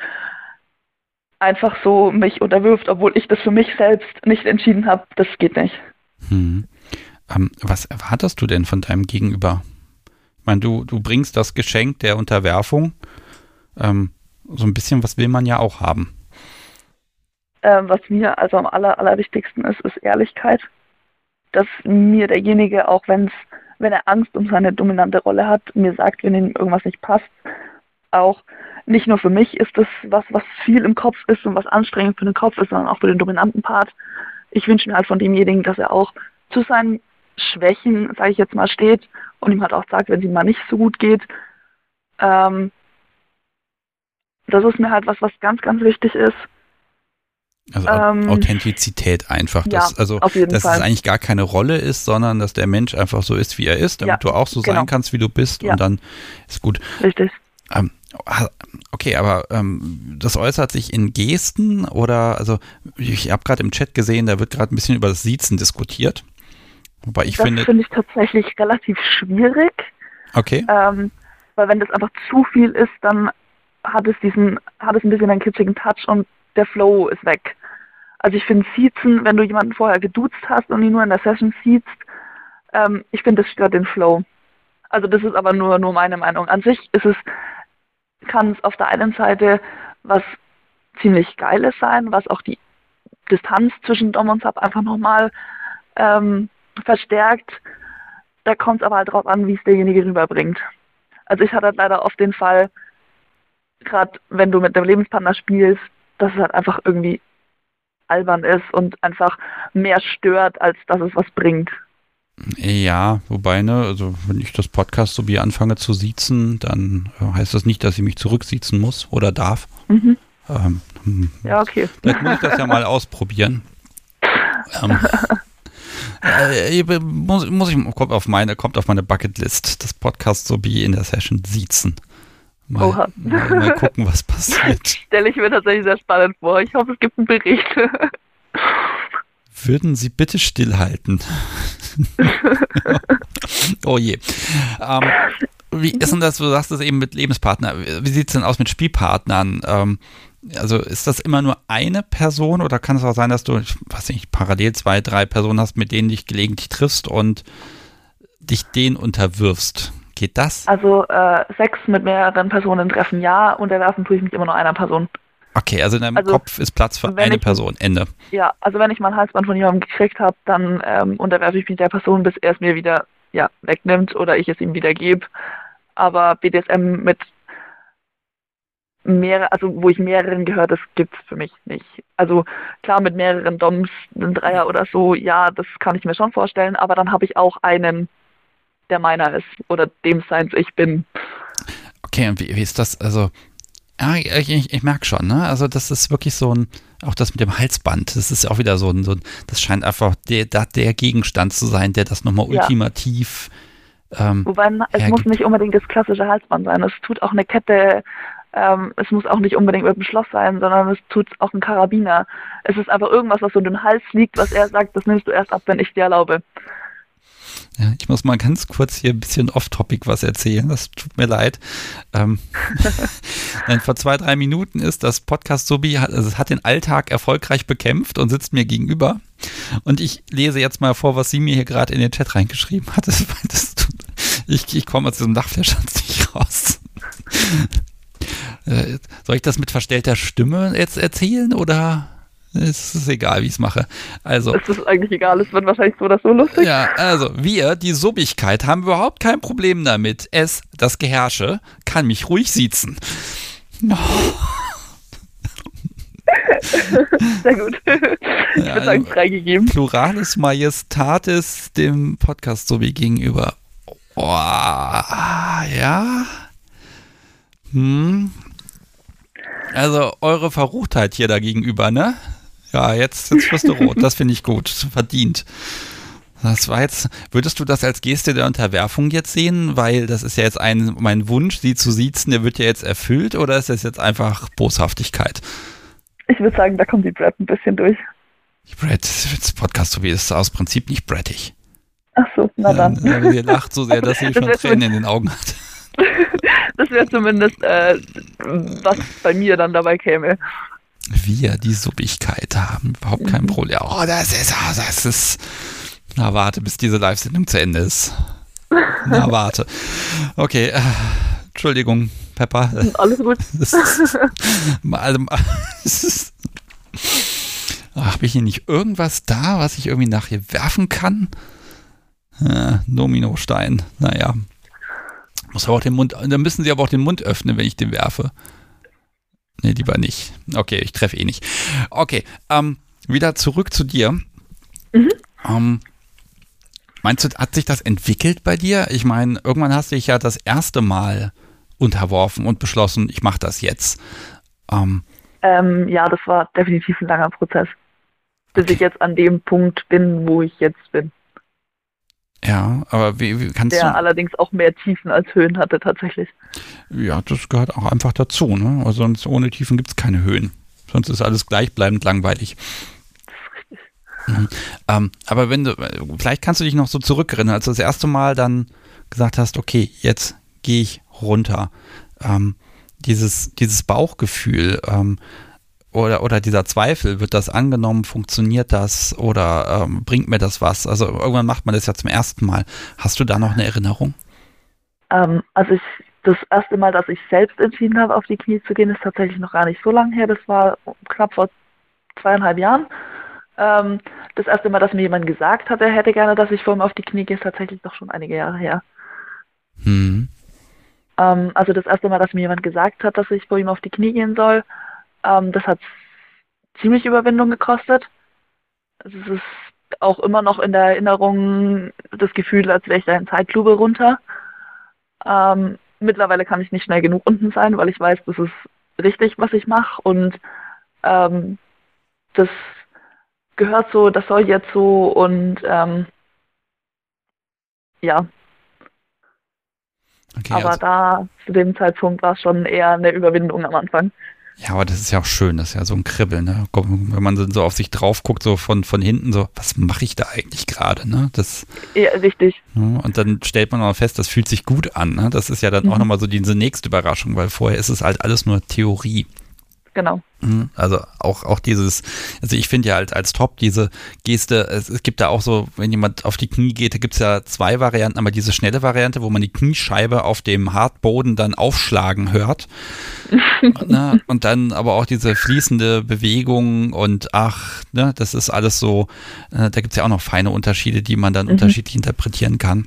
einfach so mich unterwirft, obwohl ich das für mich selbst nicht entschieden habe, das geht nicht. Hm. Ähm, was erwartest du denn von deinem Gegenüber? Ich meine, du, du bringst das Geschenk der Unterwerfung. Ähm, so ein bisschen was will man ja auch haben. Ähm, was mir also am aller, allerwichtigsten ist, ist Ehrlichkeit. Dass mir derjenige, auch wenn es wenn er Angst um seine dominante Rolle hat, mir sagt, wenn ihm irgendwas nicht passt. Auch nicht nur für mich ist das was, was viel im Kopf ist und was anstrengend für den Kopf ist, sondern auch für den dominanten Part. Ich wünsche mir halt von demjenigen, dass er auch zu seinen Schwächen, sage ich jetzt mal, steht und ihm halt auch sagt, wenn es ihm mal nicht so gut geht. Ähm, das ist mir halt was, was ganz, ganz wichtig ist. Also ähm, Authentizität einfach. Dass, ja, also, dass Fall. es eigentlich gar keine Rolle ist, sondern dass der Mensch einfach so ist, wie er ist, damit ja, du auch so genau. sein kannst, wie du bist ja. und dann ist gut. Richtig. Ähm, Okay, aber ähm, das äußert sich in Gesten oder, also ich habe gerade im Chat gesehen, da wird gerade ein bisschen über das Siezen diskutiert. Wobei ich das finde. finde ich tatsächlich relativ schwierig. Okay. Ähm, weil wenn das einfach zu viel ist, dann hat es diesen, hat es ein bisschen einen kitschigen Touch und der Flow ist weg. Also ich finde Siezen, wenn du jemanden vorher geduzt hast und ihn nur in der Session siehst, ähm, ich finde, das stört den Flow. Also das ist aber nur, nur meine Meinung. An sich ist es, kann es auf der einen Seite was ziemlich Geiles sein, was auch die Distanz zwischen Dom und Sub einfach nochmal ähm, verstärkt. Da kommt es aber halt drauf an, wie es derjenige rüberbringt. Also ich hatte halt leider oft den Fall, gerade wenn du mit dem Lebenspartner spielst, dass es halt einfach irgendwie albern ist und einfach mehr stört, als dass es was bringt. Ja, wobei, ne, also wenn ich das Podcast so wie anfange zu siezen, dann äh, heißt das nicht, dass ich mich zurücksiezen muss oder darf. Mhm. Ähm, hm, Ja, okay. vielleicht muss ich das ja mal ausprobieren. Ähm, (laughs) äh, muss, muss ich, kommt auf meine, kommt auf meine Bucketlist, das Podcast so wie in der Session siezen. Mal, Oha. mal, gucken, was passiert. (laughs) Stelle ich mir tatsächlich sehr spannend vor. Ich hoffe, es gibt einen Bericht. Würden Sie bitte stillhalten? (laughs) oh je. Ähm, wie ist denn das, du sagst das eben mit Lebenspartner, wie sieht es denn aus mit Spielpartnern? Ähm, also ist das immer nur eine Person oder kann es auch sein, dass du, ich weiß nicht, parallel zwei, drei Personen hast, mit denen dich gelegentlich triffst und dich denen unterwirfst? Geht das? Also äh, Sex mit mehreren Personen treffen, ja. Unterwerfen tue ich mich immer nur einer Person. Okay, also in deinem Also, Kopf ist Platz für eine ich- Person. Ende. Ja, also wenn ich mal ein Halsband von jemandem gekriegt habe, dann ähm, unterwerfe ich mich der Person, bis er es mir wieder ja, wegnimmt oder ich es ihm wieder gebe. Aber BDSM mit mehrere, also wo ich mehreren gehört, das gibt's für mich nicht. Also klar mit mehreren Doms, ein Dreier oder so, ja, das kann ich mir schon vorstellen, aber dann habe ich auch einen, der meiner ist oder dem seins ich bin. Okay, und wie, wie ist das? Also, ja, ich, ich, ich merke schon, ne? Also, das ist wirklich so ein, auch das mit dem Halsband, das ist auch wieder so ein, so ein das scheint einfach der, der, der Gegenstand zu sein, der das nochmal Ja. ultimativ. Ähm, Wobei es muss nicht unbedingt das klassische Halsband sein. Es tut auch eine Kette, ähm, es muss auch nicht unbedingt mit einem Schloss sein, sondern es tut auch ein Karabiner. Es ist einfach irgendwas, was so um den Hals liegt, was er sagt, das nimmst du erst ab, wenn ich dir erlaube. Ja, ich muss mal ganz kurz hier ein bisschen off-topic was erzählen, das tut mir leid. Ähm, (laughs) (laughs) vor zwei, drei Minuten ist das Podcast Sobi, hat, also es hat den Alltag erfolgreich bekämpft und sitzt mir gegenüber. Und ich lese jetzt mal vor, was sie mir hier gerade in den Chat reingeschrieben hat. (laughs) Das, das tut, ich ich komme aus diesem Dachfleischschanz nicht raus. Äh, Soll ich das mit verstellter Stimme jetzt erzählen oder ist es egal, wie ich es mache? Also, Es ist eigentlich egal, es wird wahrscheinlich so oder so lustig. ja, also wir, die Subbigkeit, haben überhaupt kein Problem damit. Es, das Geherrsche, kann mich ruhig siezen. (laughs) Sehr gut. Ich Ja, würde sagen, also- freigegeben. Pluralis Majestatis dem Podcast Subi gegenüber. Oh, ja. Hm. Also eure Verruchtheit hier da gegenüber, ne? Ja, jetzt, jetzt wirst du rot. Das finde ich gut. Verdient. Das war jetzt, würdest du das als Geste der Unterwerfung jetzt sehen? Weil das ist ja jetzt ein, mein Wunsch, sie zu siezen, der wird ja jetzt erfüllt oder ist das jetzt einfach Boshaftigkeit? Ich würde sagen, da kommt die Brad ein bisschen durch. Die Brett, das Podcast Subi ist aus Prinzip nicht brettig. Ach so, na dann. Ja, sie lacht so sehr, dass sie (laughs) Das schon Tränen in den Augen hat. (laughs) Das wäre zumindest, äh, was bei mir dann dabei käme. Wir, die Subbigkeit, haben überhaupt kein Problem. Oh, das ist, ah, das ist. Na, warte, bis diese Live-Sendung zu Ende ist. Na, (laughs) warte. Okay, äh, Entschuldigung, Pepper. Alles gut. (laughs) Also, ist, (laughs) habe ich hier nicht irgendwas da, was ich irgendwie nachher werfen kann? Äh, Dominostein, naja. Muss aber auch den Mund, dann müssen sie aber auch den Mund öffnen, wenn ich den werfe. Nee, lieber nicht. Okay, ich treffe eh nicht. Okay, ähm, wieder zurück zu dir. Ähm, meinst du, hat sich das entwickelt bei dir? Ich meine, irgendwann hast du dich ja das erste Mal unterworfen und beschlossen, ich mache das jetzt. Ähm, Ähm, ja, das war definitiv ein langer Prozess. Bis Okay. ich jetzt an dem Punkt bin, wo ich jetzt bin. Ja, aber wie, wie kannst der du. Der allerdings auch mehr Tiefen als Höhen hatte, tatsächlich. Ja, das gehört auch einfach dazu, ne? Also sonst ohne Tiefen gibt es keine Höhen. Sonst ist alles gleichbleibend langweilig. Das ist richtig. Mhm. Ähm, aber wenn du, vielleicht kannst du dich noch so zurückerinnern, als du das erste Mal dann gesagt hast, okay, jetzt gehe ich runter. Ähm, dieses, dieses Bauchgefühl, ähm, oder, oder dieser Zweifel, wird das angenommen, funktioniert das oder ähm, bringt mir das was? Also irgendwann macht man das ja zum ersten Mal. Hast du da noch eine Erinnerung? Ähm, also ich, das erste Mal, dass ich selbst entschieden habe, auf die Knie zu gehen, ist tatsächlich noch gar nicht so lange her. Das war knapp vor zweieinhalb Jahren. Ähm, das erste Mal, dass mir jemand gesagt hat, er hätte gerne, dass ich vor ihm auf die Knie gehe, ist tatsächlich doch schon einige Jahre her. Hm. Ähm, also das erste Mal, dass mir jemand gesagt hat, dass ich vor ihm auf die Knie gehen soll, ähm, das hat ziemlich Überwindung gekostet. Also es ist auch immer noch in der Erinnerung das Gefühl, als wäre ich da in Zeitlupe runter. Ähm, mittlerweile kann ich nicht schnell genug unten sein, weil ich weiß, das ist richtig, was ich mache und ähm, das gehört so, das soll jetzt so und ähm, ja. Okay, Aber also da zu dem Zeitpunkt war es schon eher eine Überwindung am Anfang. Ja, aber das ist ja auch schön, das ist ja so ein Kribbeln, ne? Wenn man so auf sich drauf guckt, so von, von hinten, so, was mache ich da eigentlich gerade, ne? Das, ja, richtig. Ne? Und dann stellt man auch fest, das fühlt sich gut an, ne? Das ist ja dann mhm. auch nochmal so diese nächste Überraschung, weil vorher ist es halt alles nur Theorie. Genau. Mhm. Also auch, auch dieses, also ich finde ja als, als Top diese Geste, es, es, gibt da auch so, wenn jemand auf die Knie geht, da gibt es ja zwei Varianten, aber diese schnelle Variante, wo man die Kniescheibe auf dem Hartboden dann aufschlagen hört. (laughs) ne? Und dann aber auch diese fließende Bewegung und ach, ne, das ist alles so, äh, da gibt es ja auch noch feine Unterschiede, die man dann mhm. unterschiedlich interpretieren kann.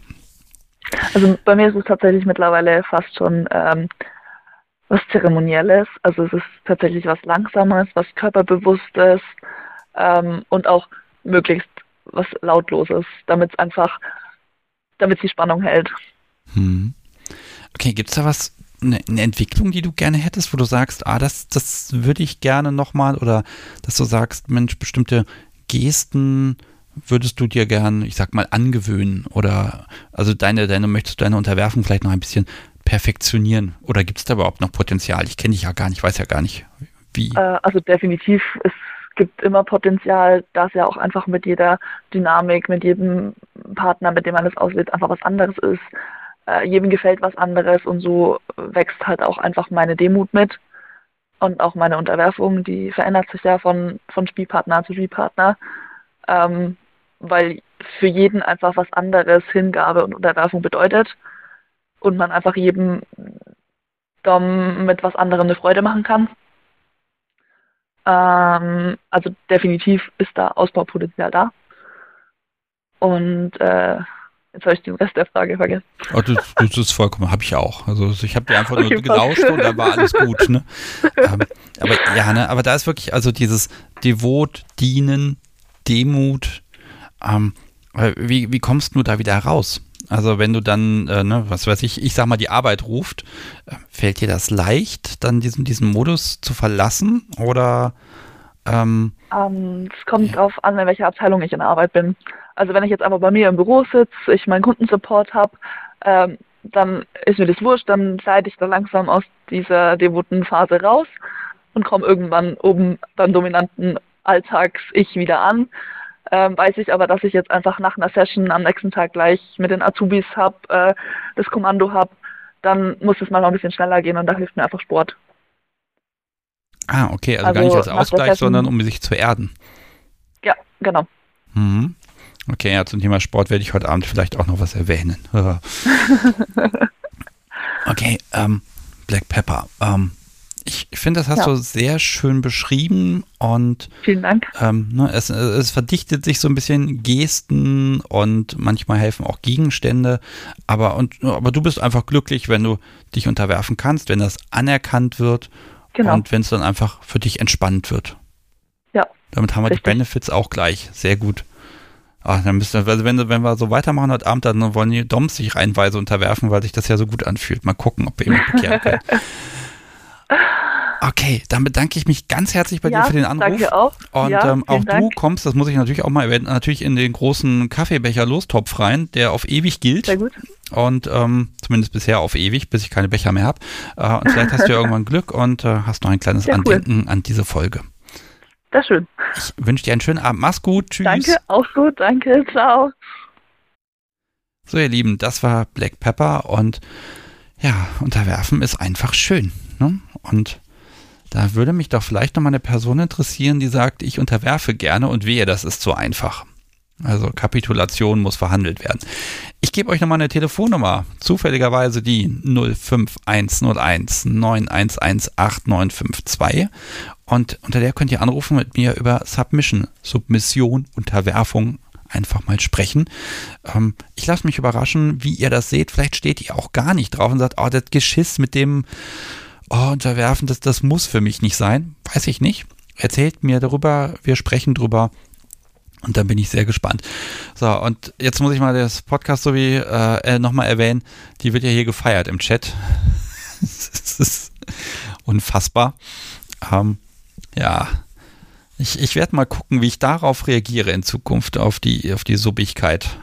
Also bei mir ist es tatsächlich mittlerweile fast schon ähm, was Zeremonielles. Also es ist tatsächlich was Langsames, was Körperbewusstes ähm, und auch möglichst was Lautloses, damit es einfach, damit die Spannung hält. Hm. Okay, gibt es da was, eine, eine, Entwicklung, die du gerne hättest, wo du sagst, ah, das, das würde ich gerne nochmal oder dass du sagst, Mensch, bestimmte Gesten würdest du dir gern, ich sag mal, angewöhnen oder also deine, deine, möchtest du deine Unterwerfung vielleicht noch ein bisschen perfektionieren? Oder gibt es da überhaupt noch Potenzial? Ich kenne dich ja gar nicht, weiß ja gar nicht, wie. Äh, also definitiv, es gibt immer Potenzial, da es ja auch einfach mit jeder Dynamik, mit jedem Partner, mit dem man das auslebt, einfach was anderes ist. Äh, jedem gefällt was anderes und so wächst halt auch einfach meine Demut mit. Und auch meine Unterwerfung, die verändert sich ja von, von Spielpartner zu Spielpartner. Ähm, weil für jeden einfach was anderes Hingabe und Unterwerfung bedeutet und man einfach jedem Dom mit was anderem eine Freude machen kann. Ähm, also definitiv ist da Ausbaupotenzial da. Und äh, jetzt habe ich den Rest der Frage vergessen. Oh, das, das ist vollkommen, habe ich auch. Also ich habe dir einfach okay, nur gelauscht und da war alles gut. Ne? (laughs) ähm, aber ja, ne, aber da ist wirklich also dieses Devot, Dienen, Demut. Ähm, wie, wie kommst du da wieder heraus? Also wenn du dann, äh, ne, was weiß ich, ich sag mal, die Arbeit ruft, äh, fällt dir das leicht, dann diesen, diesen Modus zu verlassen? Oder ähm, ähm, es kommt ja. drauf an, in welcher Abteilung ich in der Arbeit bin. Also wenn ich jetzt einfach bei mir im Büro sitze, ich meinen Kundensupport habe, ähm, dann ist mir das wurscht, dann leite ich da langsam aus dieser devoten Phase raus und komme irgendwann oben beim dominanten Alltags-Ich wieder an ähm, weiß ich aber, dass ich jetzt einfach nach einer Session am nächsten Tag gleich mit den Azubis habe, äh, das Kommando habe, dann muss es mal noch ein bisschen schneller gehen und da hilft mir einfach Sport. Ah, okay, also, also gar nicht als Ausgleich, sondern um sich zu erden. Ja, genau. Mhm. Okay, ja, zum Thema Sport werde ich heute Abend vielleicht auch noch was erwähnen. (laughs) okay, ähm, Black Pepper. Ähm, ich finde, das hast ja. du sehr schön beschrieben und vielen Dank. Ähm, ne, es, es, verdichtet sich so ein bisschen Gesten und manchmal helfen auch Gegenstände. Aber, und, aber du bist einfach glücklich, wenn du dich unterwerfen kannst, wenn das anerkannt wird genau. und wenn es dann einfach für dich entspannt wird. Ja. Damit haben wir richtig. die Benefits auch gleich. Sehr gut. Ach, dann müssen wir, also wenn, wenn wir so weitermachen heute Abend, dann wollen die Doms sich reinweise unterwerfen, weil sich das ja so gut anfühlt. Mal gucken, ob wir ihn bekehren können. (laughs) Okay, dann bedanke ich mich ganz herzlich bei ja, dir für den Anruf. Danke auch. Und ja, ähm, auch Dank. du kommst, das muss ich natürlich auch mal erwähnen, natürlich in den großen Kaffeebecher Lostopf rein, der auf ewig gilt. Sehr gut. Und ähm, zumindest bisher auf ewig, bis ich keine Becher mehr habe. Äh, und vielleicht hast du ja (laughs) irgendwann Glück und äh, hast noch ein kleines cool. Andenken an diese Folge. Sehr schön. Ich wünsche dir einen schönen Abend. Mach's gut. Tschüss. Danke, auch gut. Danke. Ciao. So, ihr Lieben, das war Black Pepper und ja, unterwerfen ist einfach schön. Ne? Und da würde mich doch vielleicht noch mal eine Person interessieren, die sagt, ich unterwerfe gerne und wehe, das ist zu einfach. Also Kapitulation muss verhandelt werden. Ich gebe euch nochmal eine Telefonnummer. Zufälligerweise die 05101 911 8952. Und unter der könnt ihr anrufen mit mir über Submission, Submission, Unterwerfung einfach mal sprechen. Ähm, ich lasse mich überraschen, wie ihr das seht. Vielleicht steht ihr auch gar nicht drauf und sagt, oh, das Geschiss mit dem oh, Unterwerfen, das, das muss für mich nicht sein. Weiß ich nicht. Erzählt mir darüber, wir sprechen drüber. Und dann bin ich sehr gespannt. So, und jetzt muss ich mal das Podcast so wie äh, nochmal erwähnen. Die wird ja hier gefeiert im Chat. (laughs) das ist unfassbar. Ähm, ja, ich, ich werde mal gucken, wie ich darauf reagiere in Zukunft, auf die, auf die Subbigkeit.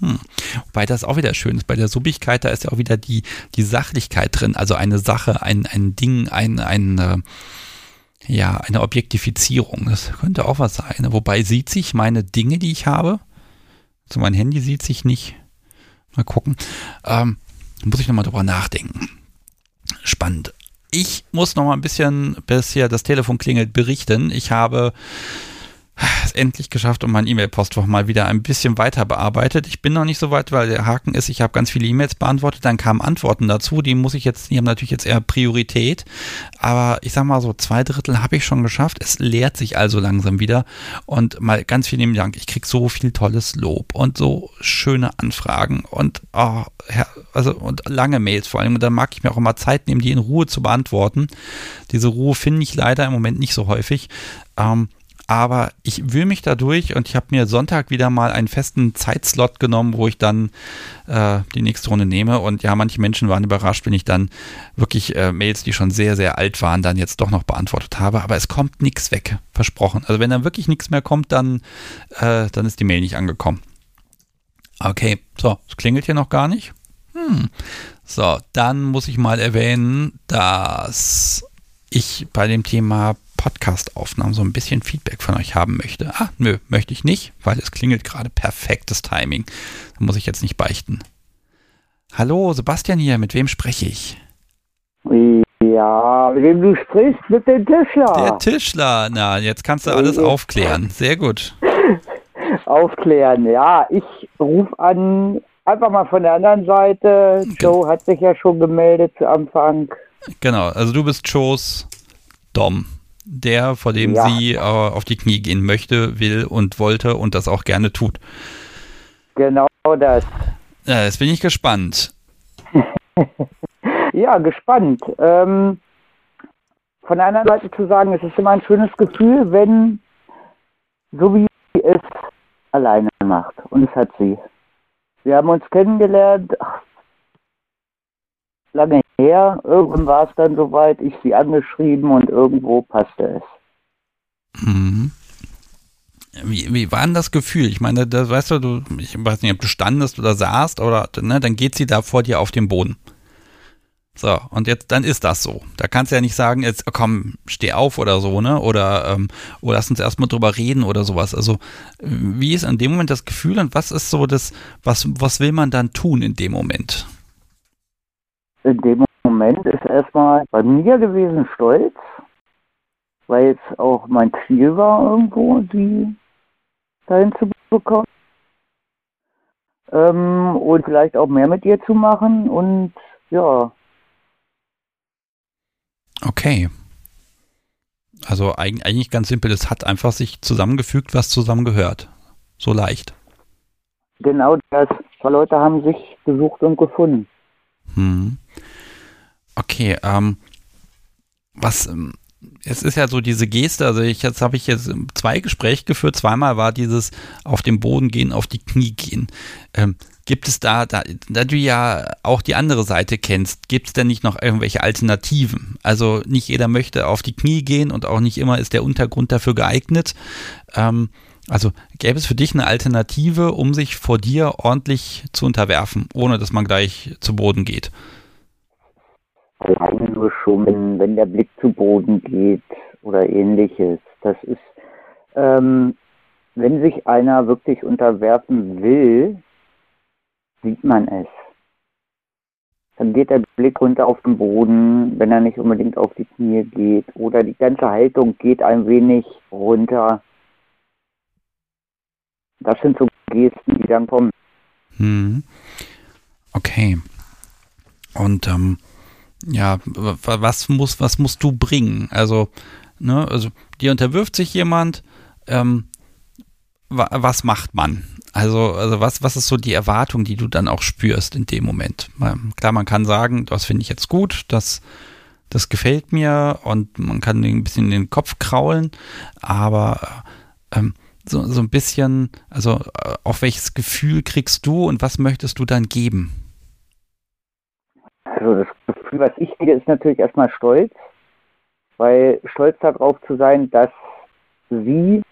Hm. Wobei das auch wieder schön ist. Bei der Subbigkeit, da ist ja auch wieder die, die Sachlichkeit drin. Also eine Sache, ein, ein Ding, ein, ein, äh, ja, eine Objektifizierung. Das könnte auch was sein. Wobei sieht sich meine Dinge, die ich habe. Also mein Handy sieht sich nicht. Mal gucken. Ähm, muss ich nochmal drüber nachdenken. Spannend. Ich muss noch mal ein bisschen, bis hier das Telefon klingelt, berichten. Ich habe es endlich geschafft und mein E-Mail-Postfach mal wieder ein bisschen weiter bearbeitet. Ich bin noch nicht so weit, weil der Haken ist, ich habe ganz viele E-Mails beantwortet, dann kamen Antworten dazu, die muss ich jetzt, die haben natürlich jetzt eher Priorität, aber ich sag mal so, zwei Drittel habe ich schon geschafft. Es leert sich also langsam wieder und mal ganz vielen Dank. Ich kriege so viel tolles Lob und so schöne Anfragen und oh, also und lange Mails vor allem. Und da mag ich mir auch immer Zeit nehmen, die in Ruhe zu beantworten. Diese Ruhe finde ich leider im Moment nicht so häufig. Ähm, aber ich wühle mich da durch und ich habe mir Sonntag wieder mal einen festen Zeitslot genommen, wo ich dann äh, die nächste Runde nehme. Und ja, manche Menschen waren überrascht, wenn ich dann wirklich äh, Mails, die schon sehr, sehr alt waren, dann jetzt doch noch beantwortet habe. Aber es kommt nichts weg, versprochen. Also wenn dann wirklich nichts mehr kommt, dann, äh, dann ist die Mail nicht angekommen. Okay, so, es klingelt hier noch gar nicht. Hm. So, dann muss ich mal erwähnen, dass ich bei dem Thema Podcast-Aufnahmen so ein bisschen Feedback von euch haben möchte. Ah, nö, möchte ich nicht, weil es klingelt gerade perfektes Timing. Da muss ich jetzt nicht beichten. Hallo, Sebastian hier, mit wem spreche ich? Ja, mit wem du sprichst, mit dem Tischler. Der Tischler, na, jetzt kannst du alles aufklären. Sehr gut. (laughs) Aufklären, ja, ich rufe an, einfach mal von der anderen Seite. Joe hat sich ja schon gemeldet zu Anfang. Genau, also du bist Joes Dom der, vor dem ja. sie äh, auf die Knie gehen möchte, will und wollte und das auch gerne tut. Genau das. Ja, jetzt bin ich gespannt. (laughs) ja, gespannt. Ähm, von der anderen Seite zu sagen, es ist immer ein schönes Gefühl, wenn so wie sie es alleine macht. Und es hat sie. Wir haben uns kennengelernt, ach, lange her. Irgendwann war es dann soweit, ich sie angeschrieben und irgendwo passte es. Mhm. Wie, wie war denn das Gefühl? Ich meine, da weißt du, du, ich weiß nicht, ob du standest oder saßt oder, ne, dann geht sie da vor dir auf den Boden. So, und jetzt, dann ist das so. Da kannst du ja nicht sagen, jetzt komm, steh auf oder so, ne? Oder, ähm, oder lass uns erstmal drüber reden oder sowas. Also, wie ist in dem Moment das Gefühl und was ist so das, was, was will man dann tun in dem Moment? In dem Moment ist erstmal bei mir gewesen Stolz, weil jetzt auch mein Ziel war, irgendwo sie dahin zu bekommen. Ähm, und vielleicht auch mehr mit ihr zu machen und ja. Okay. Also eigentlich ganz simpel, es hat einfach sich zusammengefügt, was zusammengehört. So leicht. Genau das. Zwei Leute haben sich gesucht und gefunden. Hm. Okay, ähm, was, ähm, es ist ja so diese Geste, also ich, jetzt habe ich jetzt zwei Gespräche geführt, zweimal war dieses auf den Boden gehen, auf die Knie gehen. Ähm, gibt es da, da, da du ja auch die andere Seite kennst, gibt es denn nicht noch irgendwelche Alternativen? Also nicht jeder möchte auf die Knie gehen und auch nicht immer ist der Untergrund dafür geeignet. Ähm, also gäbe es für dich eine Alternative, um sich vor dir ordentlich zu unterwerfen, ohne dass man gleich zu Boden geht? Alleine nur schon, wenn, wenn der Blick zu Boden geht oder ähnliches. Das ist, ähm, wenn sich einer wirklich unterwerfen will, sieht man es. Dann geht der Blick runter auf den Boden, wenn er nicht unbedingt auf die Knie geht. Oder die ganze Haltung geht ein wenig runter. Das sind so Gesten, die dann kommen. Hm. Okay. Und ähm, ja, was muss, was musst du bringen? Also, ne, also dir unterwirft sich jemand, ähm, wa was macht man? Also, also was, was ist so die Erwartung, die du dann auch spürst in dem Moment? Klar, man kann sagen, das finde ich jetzt gut, das, das gefällt mir und man kann ein bisschen den Kopf kraulen, aber ähm, so, so ein bisschen, also äh, auf welches Gefühl kriegst du und was möchtest du dann geben? Also das was ich kriege, ist natürlich erstmal Stolz, weil stolz darauf zu sein, dass sie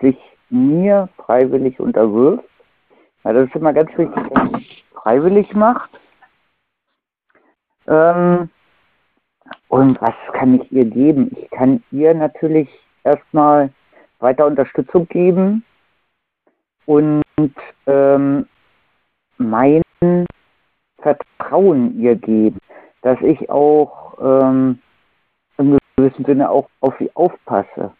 sich mir freiwillig unterwirft. Ja, das ist immer ganz wichtig, dass man freiwillig macht. Ähm, und was kann ich ihr geben? Ich kann ihr natürlich erstmal weiter Unterstützung geben und ähm, mein Vertrauen ihr geben, dass ich auch ähm, im gewissen Sinne auch auf sie aufpasse.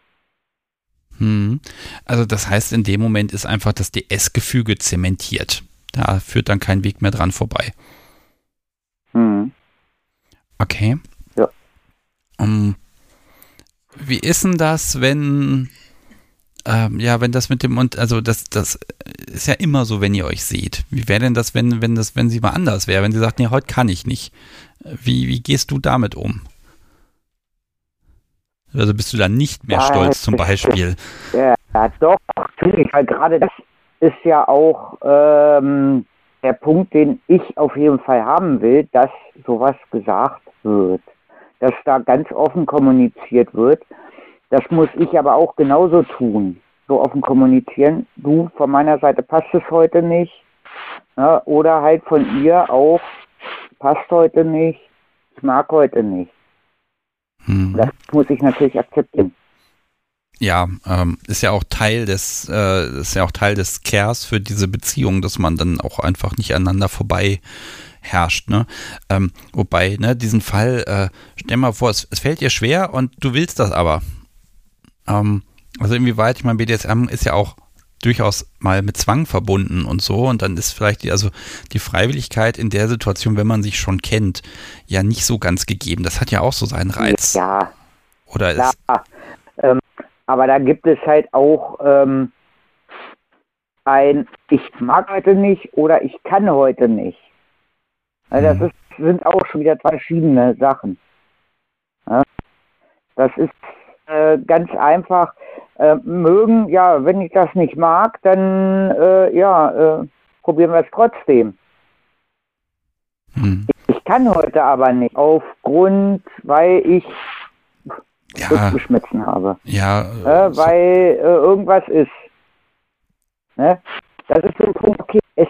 Hm. Also das heißt, in dem Moment ist einfach das DS-Gefüge zementiert. Da führt dann kein Weg mehr dran vorbei. Hm. Okay. Ja. Um, wie ist denn das, wenn ähm, ja, wenn das mit dem und also das das ist ja immer so, wenn ihr euch seht. Wie wäre denn das, wenn wenn das wenn sie mal anders wäre, wenn sie sagt, nee, heute kann ich nicht. Wie wie gehst du damit um? Also bist du dann nicht mehr ja, stolz zum Beispiel? Ja, doch, natürlich, weil gerade das ist ja auch ähm, der Punkt, den ich auf jeden Fall haben will, dass sowas gesagt wird. Dass da ganz offen kommuniziert wird. Das muss ich aber auch genauso tun. So offen kommunizieren. Du, von meiner Seite passt es heute nicht. Ja, oder halt von ihr auch, passt heute nicht. Ich mag heute nicht. Hm. Das muss ich natürlich akzeptieren. Ja, ähm, ist ja auch Teil des, äh, ist ja auch Teil des Cares für diese Beziehung, dass man dann auch einfach nicht aneinander vorbei herrscht, ne? Ähm, wobei, ne, diesen Fall, äh, stell mal vor, es, es, fällt dir schwer und du willst das aber. Ähm, also inwieweit, ich meine, BDSM ist ja auch durchaus mal mit Zwang verbunden und so. Und dann ist vielleicht die, also die Freiwilligkeit in der Situation, wenn man sich schon kennt, ja nicht so ganz gegeben. Das hat ja auch so seinen Reiz. Ja. Oder ist. Ähm, aber da gibt es halt auch ähm, ein Ich mag heute nicht oder ich kann heute nicht. Also das mhm. ist, sind auch schon wieder zwei verschiedene Sachen. Ja? Das ist äh, ganz einfach äh, mögen, ja, wenn ich das nicht mag, dann äh, ja, äh, probieren wir es trotzdem. Hm. Ich kann heute aber nicht, aufgrund, weil ich ja. geschmissen habe. Ja. Äh, weil äh, irgendwas ist. Ne? Das ist so ein Punkt, okay, es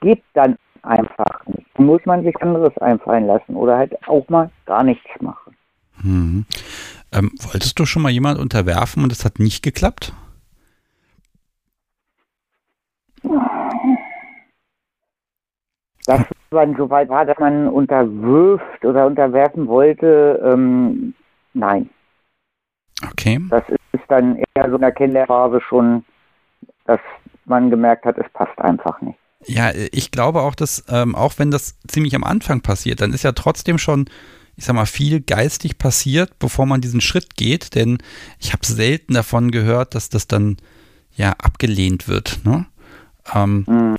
geht dann einfach nicht. Da muss man sich anderes einfallen lassen oder halt auch mal gar nichts machen. Mhm. Ähm, wolltest du schon mal jemand unterwerfen und es hat nicht geklappt? Das, man so weit war, dass man unterwirft oder unterwerfen wollte, ähm, nein. Okay. Das ist dann eher so in der Kennenlernphase schon, dass man gemerkt hat, es passt einfach nicht. Ja, ich glaube auch, dass ähm, auch wenn das ziemlich am Anfang passiert, dann ist ja trotzdem schon ich sag mal, viel geistig passiert, bevor man diesen Schritt geht, denn ich habe selten davon gehört, dass das dann ja abgelehnt wird, ne? Ähm, mhm.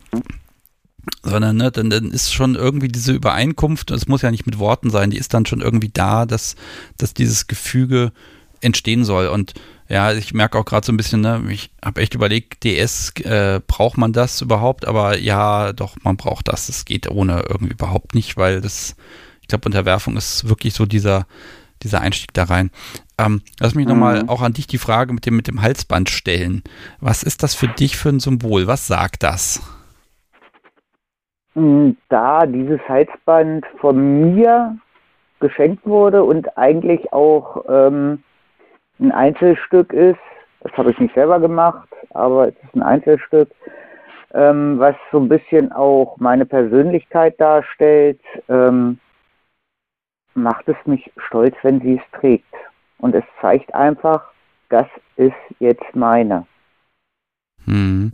Sondern ne, dann, dann ist schon irgendwie diese Übereinkunft, es muss ja nicht mit Worten sein, die ist dann schon irgendwie da, dass, dass dieses Gefüge entstehen soll. Und Ja, ich merke auch gerade so ein bisschen, ne, ich habe echt überlegt, DS, äh, braucht man das überhaupt? Aber ja, doch, man braucht das. Es geht ohne irgendwie überhaupt nicht, weil das, glaube, Unterwerfung ist wirklich so dieser, dieser Einstieg da rein. Ähm, lass mich mhm. nochmal auch an dich die Frage mit dem, mit dem Halsband stellen. Was ist das für dich für ein Symbol? Was sagt das? Hm, da dieses Halsband von mir geschenkt wurde und eigentlich auch ähm, ein Einzelstück ist, das habe ich nicht selber gemacht, aber es ist ein Einzelstück, ähm, was so ein bisschen auch meine Persönlichkeit darstellt, ähm, macht es mich stolz, wenn sie es trägt. Und es zeigt einfach, das ist jetzt meine. Hm.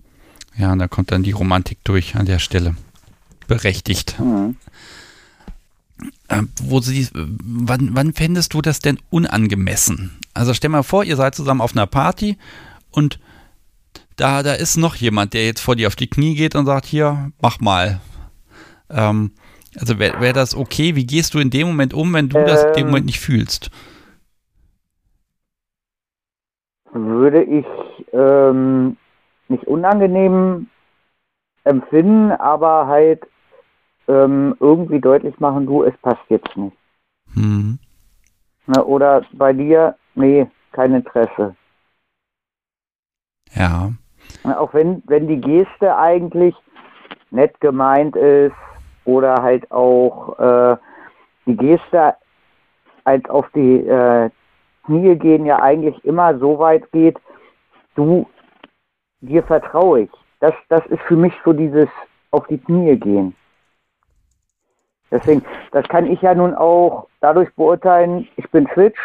Ja, und da kommt dann die Romantik durch an der Stelle. Berechtigt. Mhm. Äh, wo sie, wann, wann fändest du das denn unangemessen? Also stell mal vor, ihr seid zusammen auf einer Party und da, da ist noch jemand, der jetzt vor dir auf die Knie geht und sagt, hier, mach mal. Ähm, also wäre wär das okay? Wie gehst du in dem Moment um, wenn du ähm, das in dem Moment nicht fühlst? Würde ich ähm, nicht unangenehm empfinden, aber halt ähm, irgendwie deutlich machen, du, es passt jetzt nicht. Mhm. Na, oder bei dir, nee, kein Interesse. Ja. Na, auch wenn, wenn die Geste eigentlich nett gemeint ist oder halt auch äh, die Geste als auf die äh, Knie gehen ja eigentlich immer so weit geht, du, dir vertraue ich. Das, das ist für mich so dieses auf die Knie gehen. Deswegen, das kann ich ja nun auch dadurch beurteilen, ich bin Switch,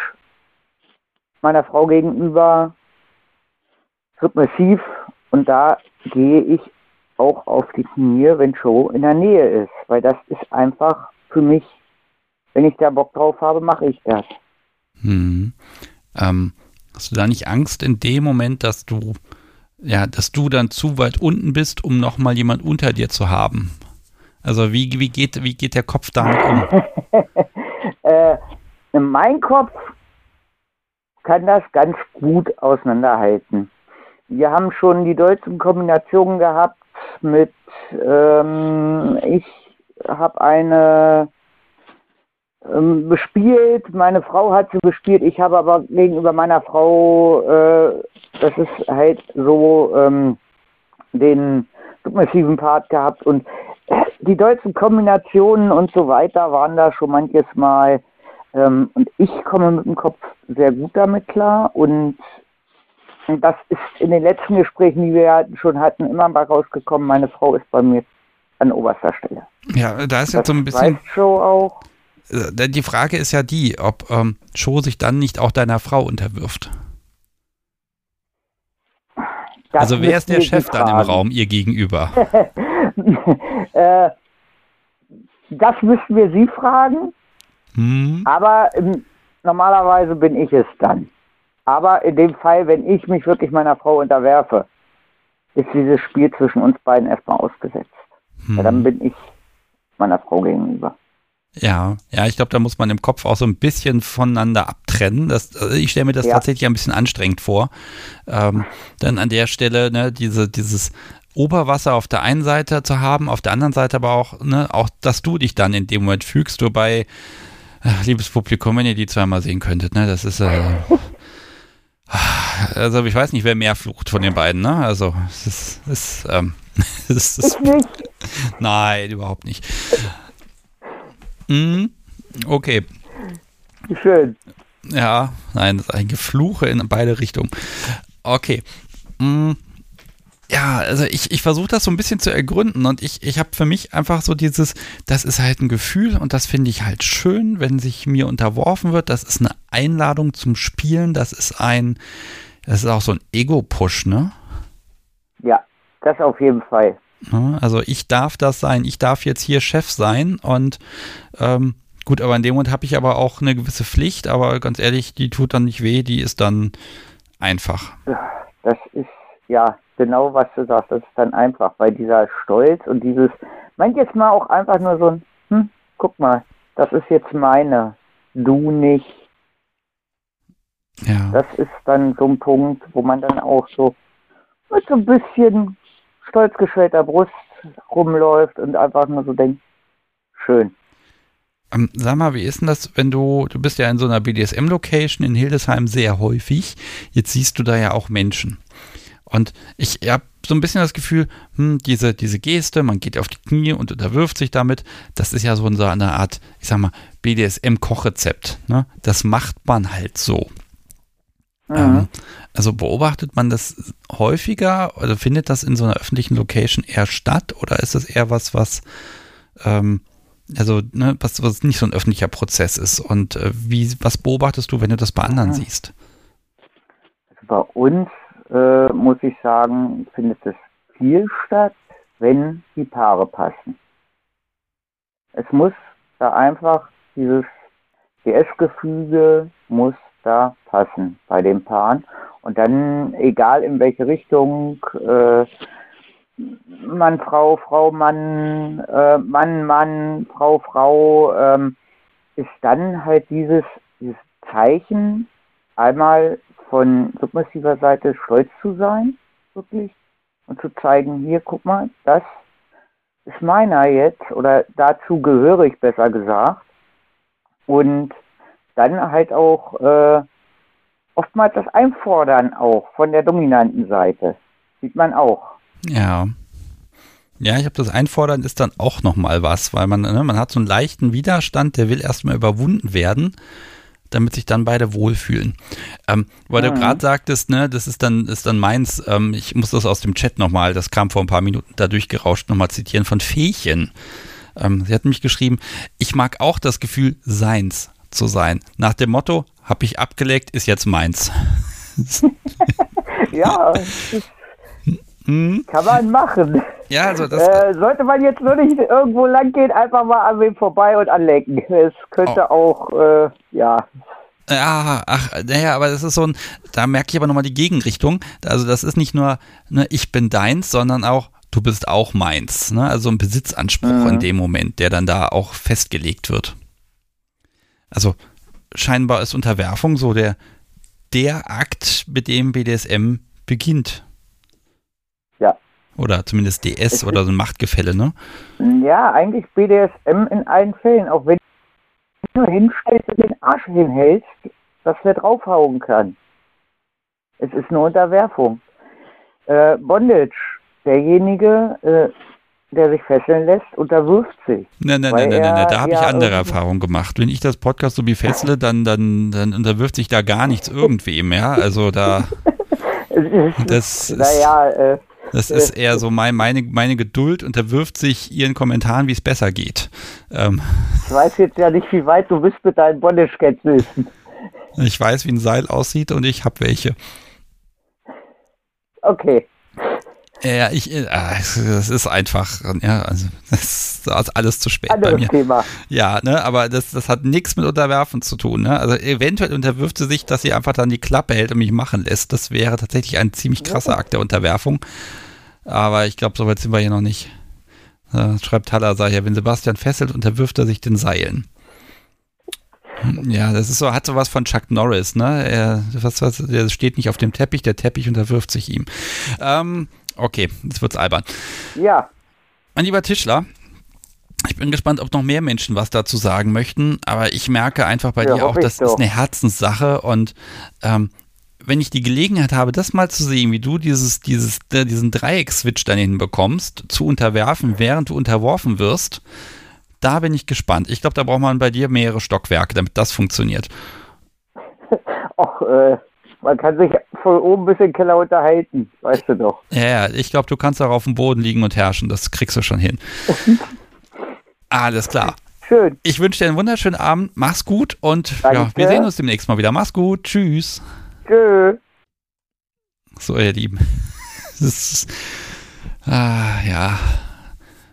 meiner Frau gegenüber submissiv und da gehe ich auch auf die Knie, wenn Joe in der Nähe ist, weil das ist einfach für mich, wenn ich da Bock drauf habe, mache ich das. Hm. Ähm, hast du da nicht Angst in dem Moment, dass du ja, dass du dann zu weit unten bist, um nochmal jemand unter dir zu haben? Also wie, wie, geht, wie geht der Kopf damit um? (laughs) äh, mein Kopf kann das ganz gut auseinanderhalten. Wir haben schon die deutschen Kombinationen gehabt mit, ähm, ich habe eine ähm, bespielt, meine Frau hat sie bespielt, ich habe aber gegenüber meiner Frau, äh, das ist halt so, ähm, den submissiven Part gehabt und (clears throat) die deutschen Kombinationen und so weiter waren da schon manches Mal. Ähm, und ich komme mit dem Kopf sehr gut damit klar. Und das ist in den letzten Gesprächen, die wir schon hatten, immer mal rausgekommen. Meine Frau ist bei mir an oberster Stelle. Ja, da ist jetzt so ein bisschen. Joe auch. Äh, die Frage ist ja die, ob ähm, Joe sich dann nicht auch deiner Frau unterwirft. Das also wer ist der Chef dann im Raum ihr gegenüber? (laughs) äh, das müssten wir Sie fragen. Hm. Aber ähm, normalerweise bin ich es dann. Aber in dem Fall, wenn ich mich wirklich meiner Frau unterwerfe, ist dieses Spiel zwischen uns beiden erstmal ausgesetzt. Hm. Ja, dann bin ich meiner Frau gegenüber. Ja, ja, ich glaube, da muss man im Kopf auch so ein bisschen voneinander abtrennen. Das, also ich stelle mir das ja. tatsächlich ein bisschen anstrengend vor. Ähm, dann an der Stelle, ne, diese, dieses Oberwasser auf der einen Seite zu haben, auf der anderen Seite aber auch, ne, auch, dass du dich dann in dem Moment fügst, wobei, ach, liebes Publikum, wenn ihr die zweimal sehen könntet, ne, das ist, äh, also ich weiß nicht, wer mehr flucht von den beiden, ne, also, es ist, es, ähm, (laughs) es ist, nein, überhaupt nicht. Mm, okay. Schön. Ja, nein, das ist ein Gefluche in beide Richtungen. Okay. Mm, ja, also ich, ich versuche das so ein bisschen zu ergründen und ich, ich habe für mich einfach so dieses, das ist halt ein Gefühl und das finde ich halt schön, wenn sich mir unterworfen wird. Das ist eine Einladung zum Spielen, das ist ein, das ist auch so ein Ego-Push, ne? Ja, das auf jeden Fall. Also ich darf das sein, ich darf jetzt hier Chef sein und ähm, gut, aber in dem Moment habe ich aber auch eine gewisse Pflicht, aber ganz ehrlich, die tut dann nicht weh, die ist dann einfach. Das ist ja genau, was du sagst. Das ist dann einfach, weil dieser Stolz und dieses, manches Mal auch einfach nur so ein, hm, guck mal, das ist jetzt meine, du nicht. Ja. Das ist dann so ein Punkt, wo man dann auch so mit so ein bisschen stolz geschwellter Brust rumläuft und einfach nur so denkt, schön. Ähm, sag mal, wie ist denn das, wenn du, du bist ja in so einer BDSM-Location in Hildesheim sehr häufig, jetzt siehst du da ja auch Menschen. Und ich habe so ein bisschen das Gefühl, hm, diese, diese Geste, man geht auf die Knie und unterwirft sich damit, das ist ja so eine Art, ich sag mal, BDSM-Kochrezept. Ne? Das macht man halt so. Mhm. Ähm, also beobachtet man das häufiger oder findet das in so einer öffentlichen Location eher statt oder ist das eher was, was ähm, also ne, was, was nicht so ein öffentlicher Prozess ist? Und äh, wie, was beobachtest du, wenn du das bei anderen Mhm. siehst? Bei uns, äh, muss ich sagen, findet es viel statt, wenn die Paare passen. Es muss da einfach dieses DS-Gefüge muss da passen bei den Paaren. Und dann, egal in welche Richtung, äh, Mann, Frau, Frau, Mann, äh, Mann, Mann, Frau, Frau, ähm, ist dann halt dieses, dieses Zeichen, einmal von submissiver Seite stolz zu sein, wirklich, und zu zeigen, hier, guck mal, das ist meiner jetzt, oder dazu gehöre ich besser gesagt. Und dann halt auch äh, oftmals das Einfordern auch von der dominanten Seite. Sieht man auch. Ja. Ja, ich habe das Einfordern ist dann auch nochmal was, weil man, ne, man hat so einen leichten Widerstand, der will erstmal überwunden werden, damit sich dann beide wohlfühlen. Ähm, weil du Mhm. gerade sagtest, ne, das ist dann, ist dann meins, ähm, ich muss das aus dem Chat nochmal, das kam vor ein paar Minuten da durchgerauscht, nochmal zitieren von Feechen. Ähm, sie hat mich geschrieben, ich mag auch das Gefühl, seins zu sein. Nach dem Motto, hab ich abgelegt, ist jetzt meins. (laughs) Ja, (laughs) Hm? kann man machen. Ja, also das, Äh, sollte man jetzt nur nicht irgendwo lang gehen, einfach mal an wem vorbei und anlecken. Es könnte auch, äh, ja, Ja, ach, naja, aber das ist so ein, da merke ich aber nochmal die Gegenrichtung. Also das ist nicht nur, ne, ich bin deins, sondern auch, du bist auch meins. Ne? Also ein Besitzanspruch Mhm. in dem Moment, der dann da auch festgelegt wird. Also scheinbar ist Unterwerfung so der, der Akt, mit dem BDSM beginnt. Oder zumindest DS oder so ein Machtgefälle, ne? Ja, eigentlich BDSM in allen Fällen, auch wenn du nur hinstellst und den Arsch hinhältst, dass der draufhauen kann. Es ist eine Unterwerfung. Äh, Bondage, derjenige, äh, der sich fesseln lässt, unterwirft sich. Nein, nein, nein, nein, nein, da habe ich ja andere irgendwie- Erfahrungen gemacht. Wenn ich das Podcast so wie fessle, dann, dann, dann unterwirft sich da gar nichts irgendwem, ja. Also da, (laughs) Das ist- naja, äh, das ist eher so mein, meine, meine Geduld unterwirft sich ihren Kommentaren, wie es besser geht. Ähm, ich weiß jetzt ja nicht, wie weit du bist mit deinen Bondage-Kenntnissen. ich weiß, wie ein Seil aussieht und ich habe welche. Okay. Ja, ich, äh, es es ist einfach, ja, also das ist alles zu spät bei Anderes mir. Thema. Ja, ne, aber das, das hat nichts mit Unterwerfen zu tun. Ne? Also eventuell unterwirft sie sich, dass sie einfach dann die Klappe hält und mich machen lässt. Das wäre tatsächlich ein ziemlich krasser Akt der Unterwerfung. Aber ich glaube, soweit sind wir hier noch nicht. Äh, schreibt Haller, sag ich ja, wenn Sebastian fesselt, unterwirft er sich den Seilen. Ja, das ist so, hat sowas von Chuck Norris, ne? Er, was, was, der steht nicht auf dem Teppich, der Teppich unterwirft sich ihm. Ähm, okay, jetzt wird's albern. Ja, Mein lieber Tischler, ich bin gespannt, ob noch mehr Menschen was dazu sagen möchten, aber ich merke einfach bei Ja, dir auch, das ist doch. eine Herzenssache und ähm, wenn ich die Gelegenheit habe, das mal zu sehen, wie du dieses, dieses, äh, diesen Dreieck-Switch dann hinbekommst, zu unterwerfen, während du unterworfen wirst, da bin ich gespannt. Ich glaube, da braucht man bei dir mehrere Stockwerke, damit das funktioniert. (laughs) auch, äh, man kann sich von oben bis in den Keller unterhalten, weißt du doch. Ja, ich glaube, du kannst auch auf dem Boden liegen und herrschen. Das kriegst du schon hin. (laughs) Alles klar. Schön. Ich wünsche dir einen wunderschönen Abend. Mach's gut und ja, wir sehen uns demnächst mal wieder. Mach's gut. Tschüss. Tschö. So, ihr Lieben. (laughs) Das ist, ah, ja.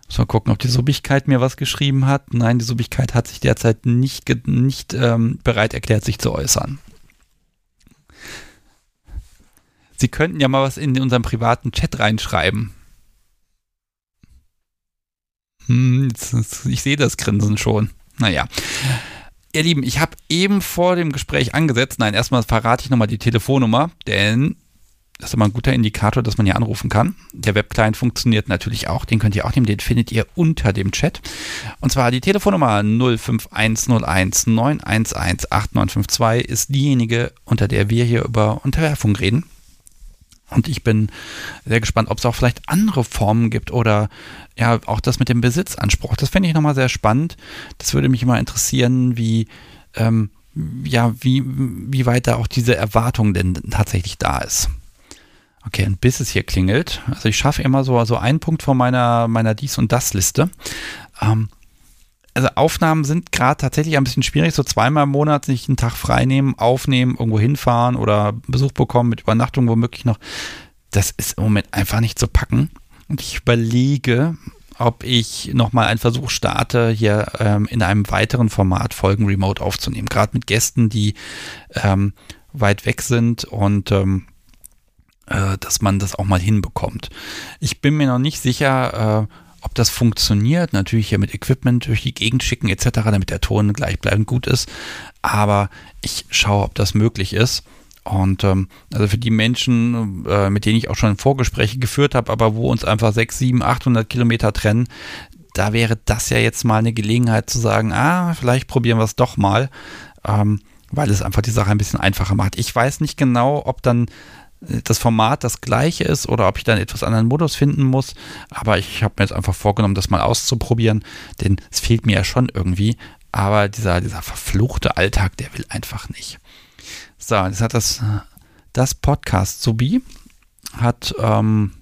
Muss mal gucken, ob die Subbigkeit mir was geschrieben hat. Nein, die Subbigkeit hat sich derzeit nicht, nicht ähm, bereit erklärt, sich zu äußern. Sie könnten ja mal was in unseren privaten Chat reinschreiben. Hm, ich sehe das Grinsen schon. Naja. Ihr Lieben, ich habe eben vor dem Gespräch angesetzt. Nein, erstmal verrate ich nochmal die Telefonnummer, denn das ist immer ein guter Indikator, dass man hier anrufen kann. Der Webclient funktioniert natürlich auch. Den könnt ihr auch nehmen. Den findet ihr unter dem Chat. Und zwar die Telefonnummer 05101 911 8952 ist diejenige, unter der wir hier über Unterwerfung reden. Und ich bin sehr gespannt, ob es auch vielleicht andere Formen gibt oder ja, auch das mit dem Besitzanspruch. Das fände ich nochmal sehr spannend. Das würde mich immer interessieren, wie, ähm, ja, wie, wie weit da auch diese Erwartung denn tatsächlich da ist. Okay, und bis es hier klingelt, also ich schaffe immer so, so einen Punkt von meiner, meiner Dies- und Das-Liste. Ähm, also Aufnahmen sind gerade tatsächlich ein bisschen schwierig, so zweimal im Monat sich einen Tag frei nehmen, aufnehmen, irgendwo hinfahren oder Besuch bekommen mit Übernachtung womöglich noch. Das ist im Moment einfach nicht zu packen. Und ich überlege, ob ich nochmal einen Versuch starte, hier ähm, in einem weiteren Format Folgen remote aufzunehmen. Gerade mit Gästen, die ähm, weit weg sind und ähm, äh, dass man das auch mal hinbekommt. Ich bin mir noch nicht sicher, äh, ob das funktioniert. Natürlich hier mit Equipment durch die Gegend schicken etc., damit der Ton gleichbleibend gut ist. Aber ich schaue, ob das möglich ist. Und ähm, also für die Menschen, äh, mit denen ich auch schon Vorgespräche geführt habe, aber wo uns einfach 6, 7, 800 Kilometer trennen, da wäre das ja jetzt mal eine Gelegenheit zu sagen, ah, vielleicht probieren wir es doch mal, ähm, weil es einfach die Sache ein bisschen einfacher macht. Ich weiß nicht genau, ob dann das Format das gleiche ist oder ob ich dann etwas anderen Modus finden muss. Aber ich habe mir jetzt einfach vorgenommen, das mal auszuprobieren, denn es fehlt mir ja schon irgendwie. Aber dieser, dieser verfluchte Alltag, der will einfach nicht. So, jetzt hat das, das Podcast Subi hat ähm,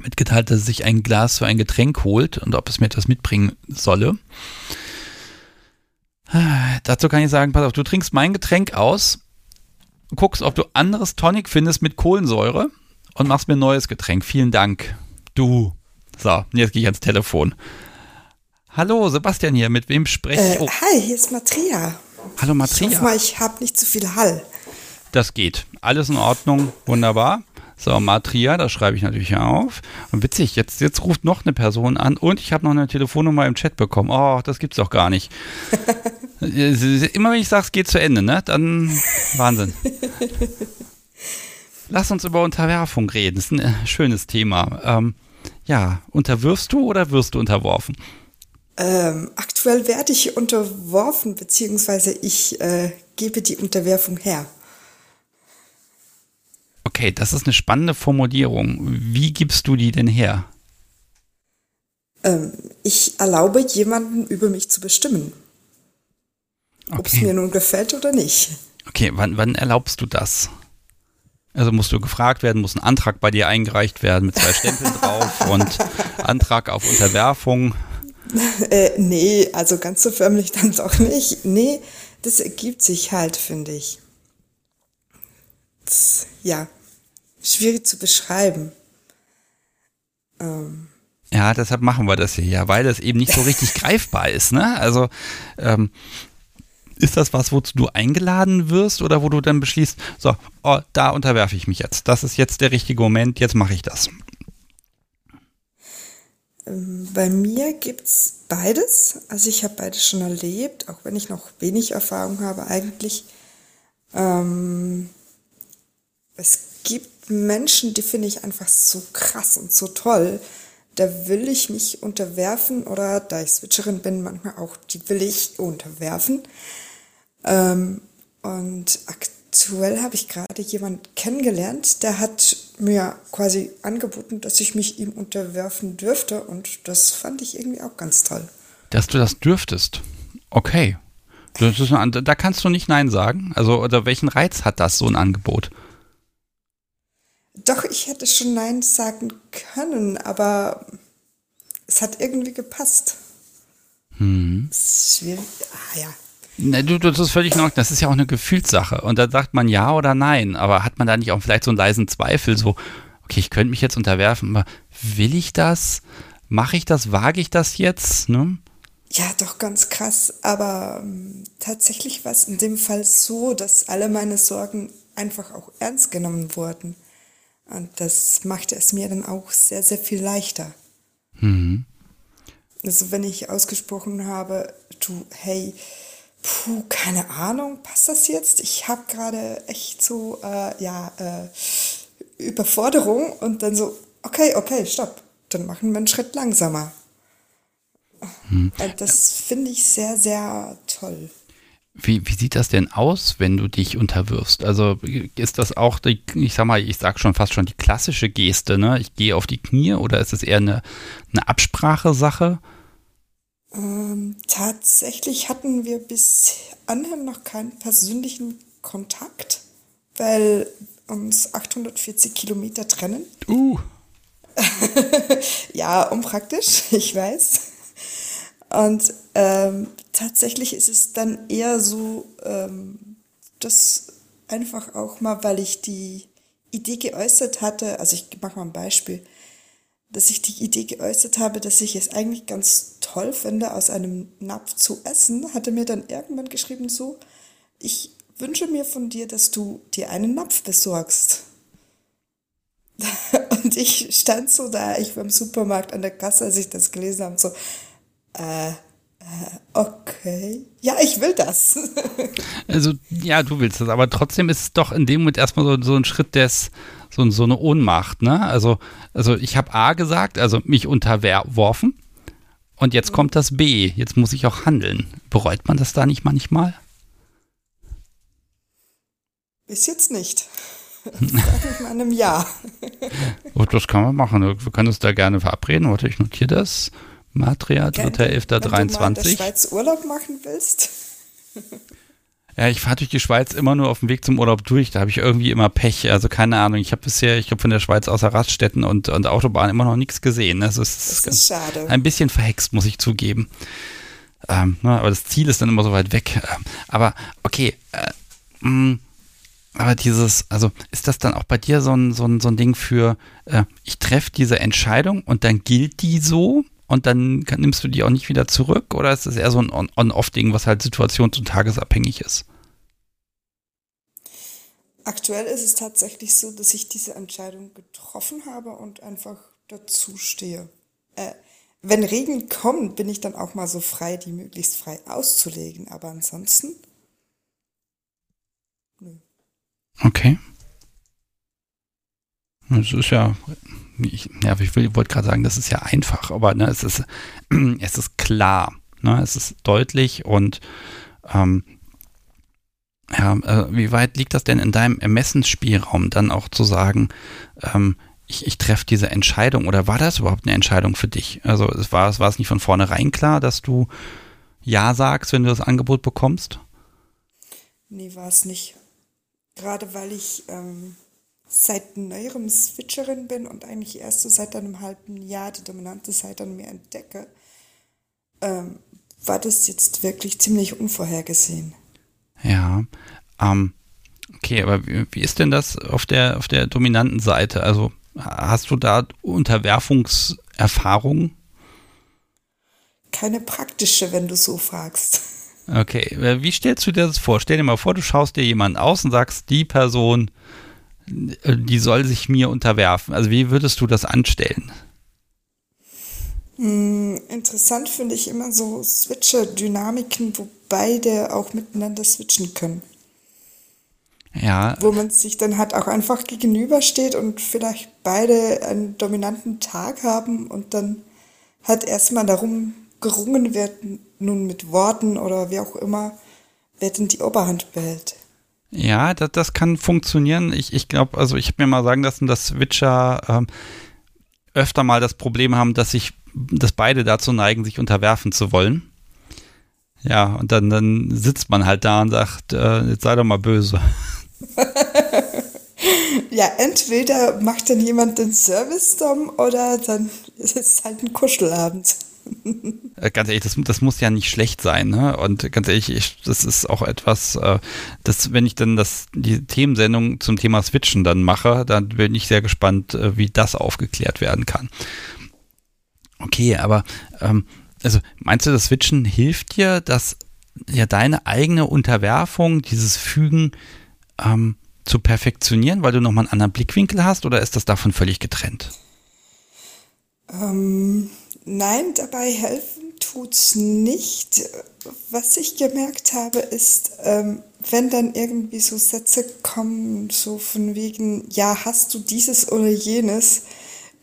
mitgeteilt, dass er sich ein Glas für ein Getränk holt und ob es mir etwas mitbringen solle. Dazu kann ich sagen, pass auf, du trinkst mein Getränk aus guckst, ob du anderes Tonic findest mit Kohlensäure und machst mir ein neues Getränk. Vielen Dank. Du. So, jetzt gehe ich ans Telefon. Hallo, Sebastian hier. Mit wem spreche ich? Äh, oh. Hi, hier ist Matria. Hallo, Matria. Ich hoffe mal, ich habe nicht zu viel Hall. Das geht. Alles in Ordnung. Wunderbar. So, Matria, das schreibe ich natürlich auf. Und witzig, jetzt, jetzt ruft noch eine Person an und ich habe noch eine Telefonnummer im Chat bekommen. Oh, das gibt's doch gar nicht. (laughs) Immer wenn ich sage, es geht zu Ende, ne? Dann Wahnsinn. Lass uns über Unterwerfung reden. Das ist ein äh, schönes Thema. Ähm, ja, unterwirfst du oder wirst du unterworfen? Ähm, aktuell werde ich unterworfen, beziehungsweise ich äh, gebe die Unterwerfung her. Okay, das ist eine spannende Formulierung. Wie gibst du die denn her? Ähm, ich erlaube jemanden über mich zu bestimmen. Okay. Ob es mir nun gefällt oder nicht. Okay, wann, wann erlaubst du das? Also musst du gefragt werden, muss ein Antrag bei dir eingereicht werden mit zwei Stempeln (laughs) drauf und Antrag auf Unterwerfung. Äh, nee, also ganz so förmlich dann doch nicht. Nee, das ergibt sich halt, finde ich. Das, ja, schwierig zu beschreiben. Ähm. Ja, deshalb machen wir das hier, ja, weil es eben nicht so richtig (laughs) greifbar ist, ne? Also, ähm, ist das was, wozu du eingeladen wirst oder wo du dann beschließt, so, oh, da unterwerfe ich mich jetzt. Das ist jetzt der richtige Moment, jetzt mache ich das. Ähm, bei mir gibt es beides. Also ich habe beides schon erlebt, auch wenn ich noch wenig Erfahrung habe eigentlich. Ähm, es gibt Menschen, die finde ich einfach so krass und so toll. Da will ich mich unterwerfen oder da ich Switcherin bin, manchmal auch, die will ich unterwerfen. Ähm, und aktuell habe ich gerade jemanden kennengelernt, der hat mir quasi angeboten, dass ich mich ihm unterwerfen dürfte und das fand ich irgendwie auch ganz toll. Dass du das dürftest. Okay. Ist, da kannst du nicht Nein sagen. Also, oder welchen Reiz hat das, so ein Angebot? Doch, ich hätte schon Nein sagen können, aber es hat irgendwie gepasst. Hm. Schwierig. Ah ja. Ne, du, das ist völlig neu. Das ist ja auch eine Gefühlssache. Und da sagt man ja oder nein. Aber hat man da nicht auch vielleicht so einen leisen Zweifel, so, okay, ich könnte mich jetzt unterwerfen, aber will ich das? Mache ich das? Wage ich das jetzt? Ne? Ja, doch ganz krass. Aber ähm, tatsächlich war es in dem Fall so, dass alle meine Sorgen einfach auch ernst genommen wurden. Und das machte es mir dann auch sehr, sehr viel leichter. Mhm. Also wenn ich ausgesprochen habe, du, hey, Puh, keine Ahnung, passt das jetzt? Ich habe gerade echt so, äh, ja, äh, Überforderung und dann so, okay, okay, stopp, dann machen wir einen Schritt langsamer. Hm. Äh, das finde ich sehr, sehr toll. Wie, wie sieht das denn aus, wenn du dich unterwirfst? Also ist das auch, die, ich sag mal, ich sag schon fast schon die klassische Geste, ne? Ich gehe auf die Knie oder ist es eher eine, eine Absprachesache? Ähm, tatsächlich hatten wir bis anhin noch keinen persönlichen Kontakt, weil uns 840 Kilometer trennen. Uh. (laughs) ja, unpraktisch, (laughs) ich weiß. Und ähm, tatsächlich ist es dann eher so, ähm, dass einfach auch mal, weil ich die Idee geäußert hatte, also ich mache mal ein Beispiel, dass ich die Idee geäußert habe, dass ich es eigentlich ganz toll finde, aus einem Napf zu essen, hatte mir dann irgendwann geschrieben so, ich wünsche mir von dir, dass du dir einen Napf besorgst. (laughs) Und ich stand so da, ich war im Supermarkt an der Kasse, als ich das gelesen habe, so, äh, äh, okay. Ja, ich will das. (laughs) also, ja, du willst das, aber trotzdem ist es doch in dem Moment erstmal so, so ein Schritt des, so, so eine Ohnmacht, ne? Also, also ich habe A gesagt, also mich unterworfen. Und jetzt kommt das B. Jetzt muss ich auch handeln. Bereut man das da nicht manchmal? Bis jetzt nicht. (laughs) Sag mal einem Ja. (laughs) das kann man machen. Wir können uns da gerne verabreden. Warte, ich notiere das. Matria, 3.11.23. Wenn du mal in der Schweiz Urlaub machen willst. (laughs) Ja, ich fahre durch die Schweiz immer nur auf dem Weg zum Urlaub durch. Da habe ich irgendwie immer Pech. Also keine Ahnung. Ich habe bisher, ich glaube, von der Schweiz außer Raststätten und, und Autobahn immer noch nichts gesehen. Das ist, das ist schade. Ein bisschen verhext, muss ich zugeben. Ähm, ne, aber das Ziel ist dann immer so weit weg. Ähm, aber okay. Äh, mh, mm, aber dieses, also ist das dann auch bei dir so ein, so ein, so ein Ding für, äh, ich treffe diese Entscheidung und dann gilt die so? Und dann kann, nimmst du die auch nicht wieder zurück? Oder ist das eher so ein On-Off-Ding, was halt situations- und tagesabhängig ist? Aktuell ist es tatsächlich so, dass ich diese Entscheidung getroffen habe und einfach dazu stehe. Äh, wenn Regeln kommen, bin ich dann auch mal so frei, die möglichst frei auszulegen. Aber ansonsten. Nö. Okay. Das ist ja ich, ja, ich wollte gerade sagen, das ist ja einfach, aber ne, es, ist, (clears throat) es ist klar, ne, es ist deutlich und ähm, ja, äh, wie weit liegt das denn in deinem Ermessensspielraum, dann auch zu sagen, ähm, ich, ich treffe diese Entscheidung oder war das überhaupt eine Entscheidung für dich? Also es war, es war es nicht von vornherein klar, dass du Ja sagst, wenn du das Angebot bekommst? Nee, war es nicht. Gerade weil ich ähm, seit neuerem Switcherin bin und eigentlich erst so seit einem halben Jahr die dominante Seite an mir entdecke, ähm, war das jetzt wirklich ziemlich unvorhergesehen. Ja, ähm, okay, aber wie, wie, ist denn das auf der, auf der dominanten Seite? Also hast du da Unterwerfungserfahrungen? Keine praktische, wenn du so fragst. Okay, wie stellst du dir das vor? Stell dir mal vor, du schaust dir jemanden aus und sagst, die Person die soll sich mir unterwerfen. Also wie würdest du das anstellen? Hm, interessant finde ich immer so Switcher-Dynamiken, wo beide auch miteinander switchen können. Ja. Wo man sich dann halt auch einfach gegenübersteht und vielleicht beide einen dominanten Tag haben und dann halt erstmal darum gerungen wird, nun mit Worten oder wie auch immer, wer denn die Oberhand behält. Ja, das, das kann funktionieren. Ich, ich glaube, also ich habe mir mal sagen lassen, dass Switcher ähm, öfter mal das Problem haben, dass sich, dass beide dazu neigen, sich unterwerfen zu wollen. Ja, und dann, dann sitzt man halt da und sagt, äh, jetzt sei doch mal böse. (laughs) ja, entweder macht dann jemand den Service-Dom oder dann ist es halt ein Kuschelabend. Äh, ganz ehrlich, das, das, muss ja nicht schlecht sein, ne? Und ganz ehrlich, ich, das ist auch etwas, äh, das, wenn ich dann das, die Themensendung zum Thema Switchen dann mache, dann bin ich sehr gespannt, äh, wie das aufgeklärt werden kann. Okay, aber ähm, also meinst du, das Switchen hilft dir, dass ja deine eigene Unterwerfung, dieses Fügen ähm, zu perfektionieren, weil du nochmal einen anderen Blickwinkel hast, oder ist das davon völlig getrennt? Ähm, Nein, dabei helfen tut's nicht. Was ich gemerkt habe, ist, ähm, wenn dann irgendwie so Sätze kommen, so von wegen, ja, hast du dieses oder jenes,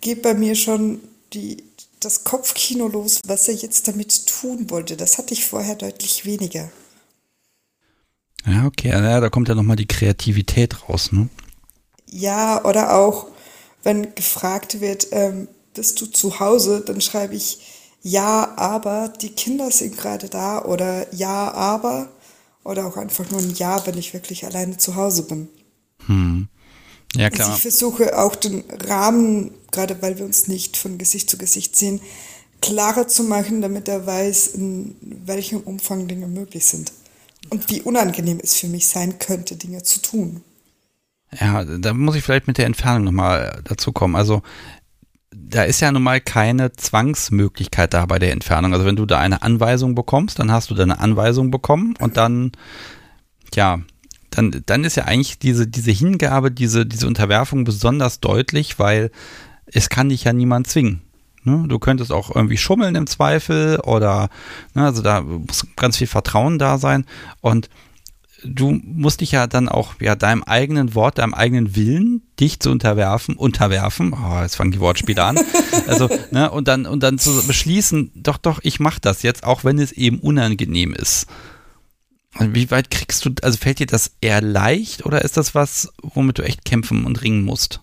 geht bei mir schon die, das Kopfkino los, was er jetzt damit tun wollte. Das hatte ich vorher deutlich weniger. Ja, okay, ja, da kommt ja nochmal die Kreativität raus, ne? Ja, oder auch, wenn gefragt wird, ähm, bist du zu Hause, dann schreibe ich, ja, aber die Kinder sind gerade da oder ja, aber oder auch einfach nur ein Ja, wenn ich wirklich alleine zu Hause bin. Hm. Ja, klar. Also ich versuche auch den Rahmen, gerade weil wir uns nicht von Gesicht zu Gesicht sehen, klarer zu machen, damit er weiß, in welchem Umfang Dinge möglich sind. Und wie unangenehm es für mich sein könnte, Dinge zu tun. Ja, da muss ich vielleicht mit der Entfernung nochmal dazu kommen. Also da ist ja nun mal keine Zwangsmöglichkeit da bei der Entfernung. Also wenn du da eine Anweisung bekommst, dann hast du da eine Anweisung bekommen und dann, ja, dann, dann ist ja eigentlich diese, diese Hingabe, diese, diese Unterwerfung besonders deutlich, weil es kann dich ja niemand zwingen. Ne? Du könntest auch irgendwie schummeln im Zweifel oder, ne, also da muss ganz viel Vertrauen da sein und du musst dich ja dann auch ja deinem eigenen Wort, deinem eigenen Willen, dich zu unterwerfen, unterwerfen. Oh, jetzt fangen die Wortspiele an. (laughs) Also, ne, und dann und dann zu beschließen, doch, doch, ich mache das jetzt, auch wenn es eben unangenehm ist. Wie weit kriegst du, also fällt dir das eher leicht oder ist das was, womit du echt kämpfen und ringen musst?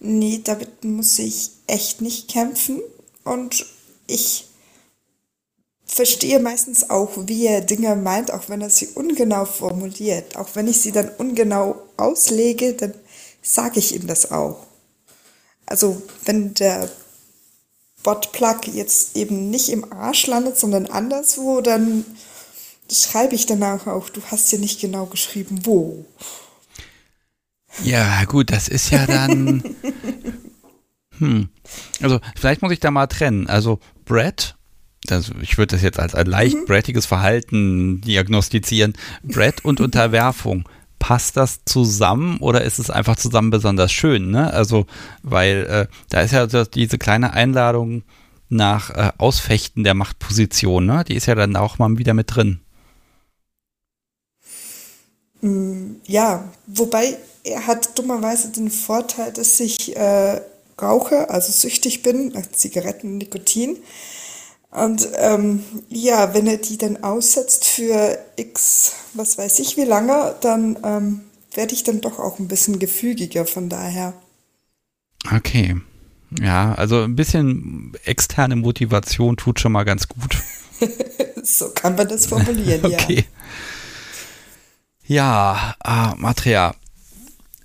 Nee, damit muss ich echt nicht kämpfen und ich verstehe meistens auch, wie er Dinge meint, auch wenn er sie ungenau formuliert. Auch wenn ich sie dann ungenau auslege, dann sage ich ihm das auch. Also wenn der Botplug jetzt eben nicht im Arsch landet, sondern anderswo, dann schreibe ich danach auch, du hast ja nicht genau geschrieben, wo. Ja, gut, das ist ja dann. (laughs) hm. Also, vielleicht muss ich da mal trennen. Also, Brett also ich würde das jetzt als ein leicht mhm. brettiges Verhalten diagnostizieren. Brett und Unterwerfung. (laughs) Passt das zusammen oder ist es einfach zusammen besonders schön? Ne? Also, weil äh, da ist ja diese kleine Einladung nach äh, Ausfechten der Machtposition, ne? die ist ja dann auch mal wieder mit drin. Mm, ja, wobei er hat dummerweise den Vorteil, dass ich äh, rauche, also süchtig bin nach Zigaretten, Nikotin. Und ähm, ja, wenn er die dann aussetzt für x, was weiß ich wie lange, dann ähm, werde ich dann doch auch ein bisschen gefügiger von daher. Okay. Ja, also ein bisschen externe Motivation tut schon mal ganz gut. (laughs) so kann man das formulieren, (laughs) okay. ja. Ja, äh, Matria,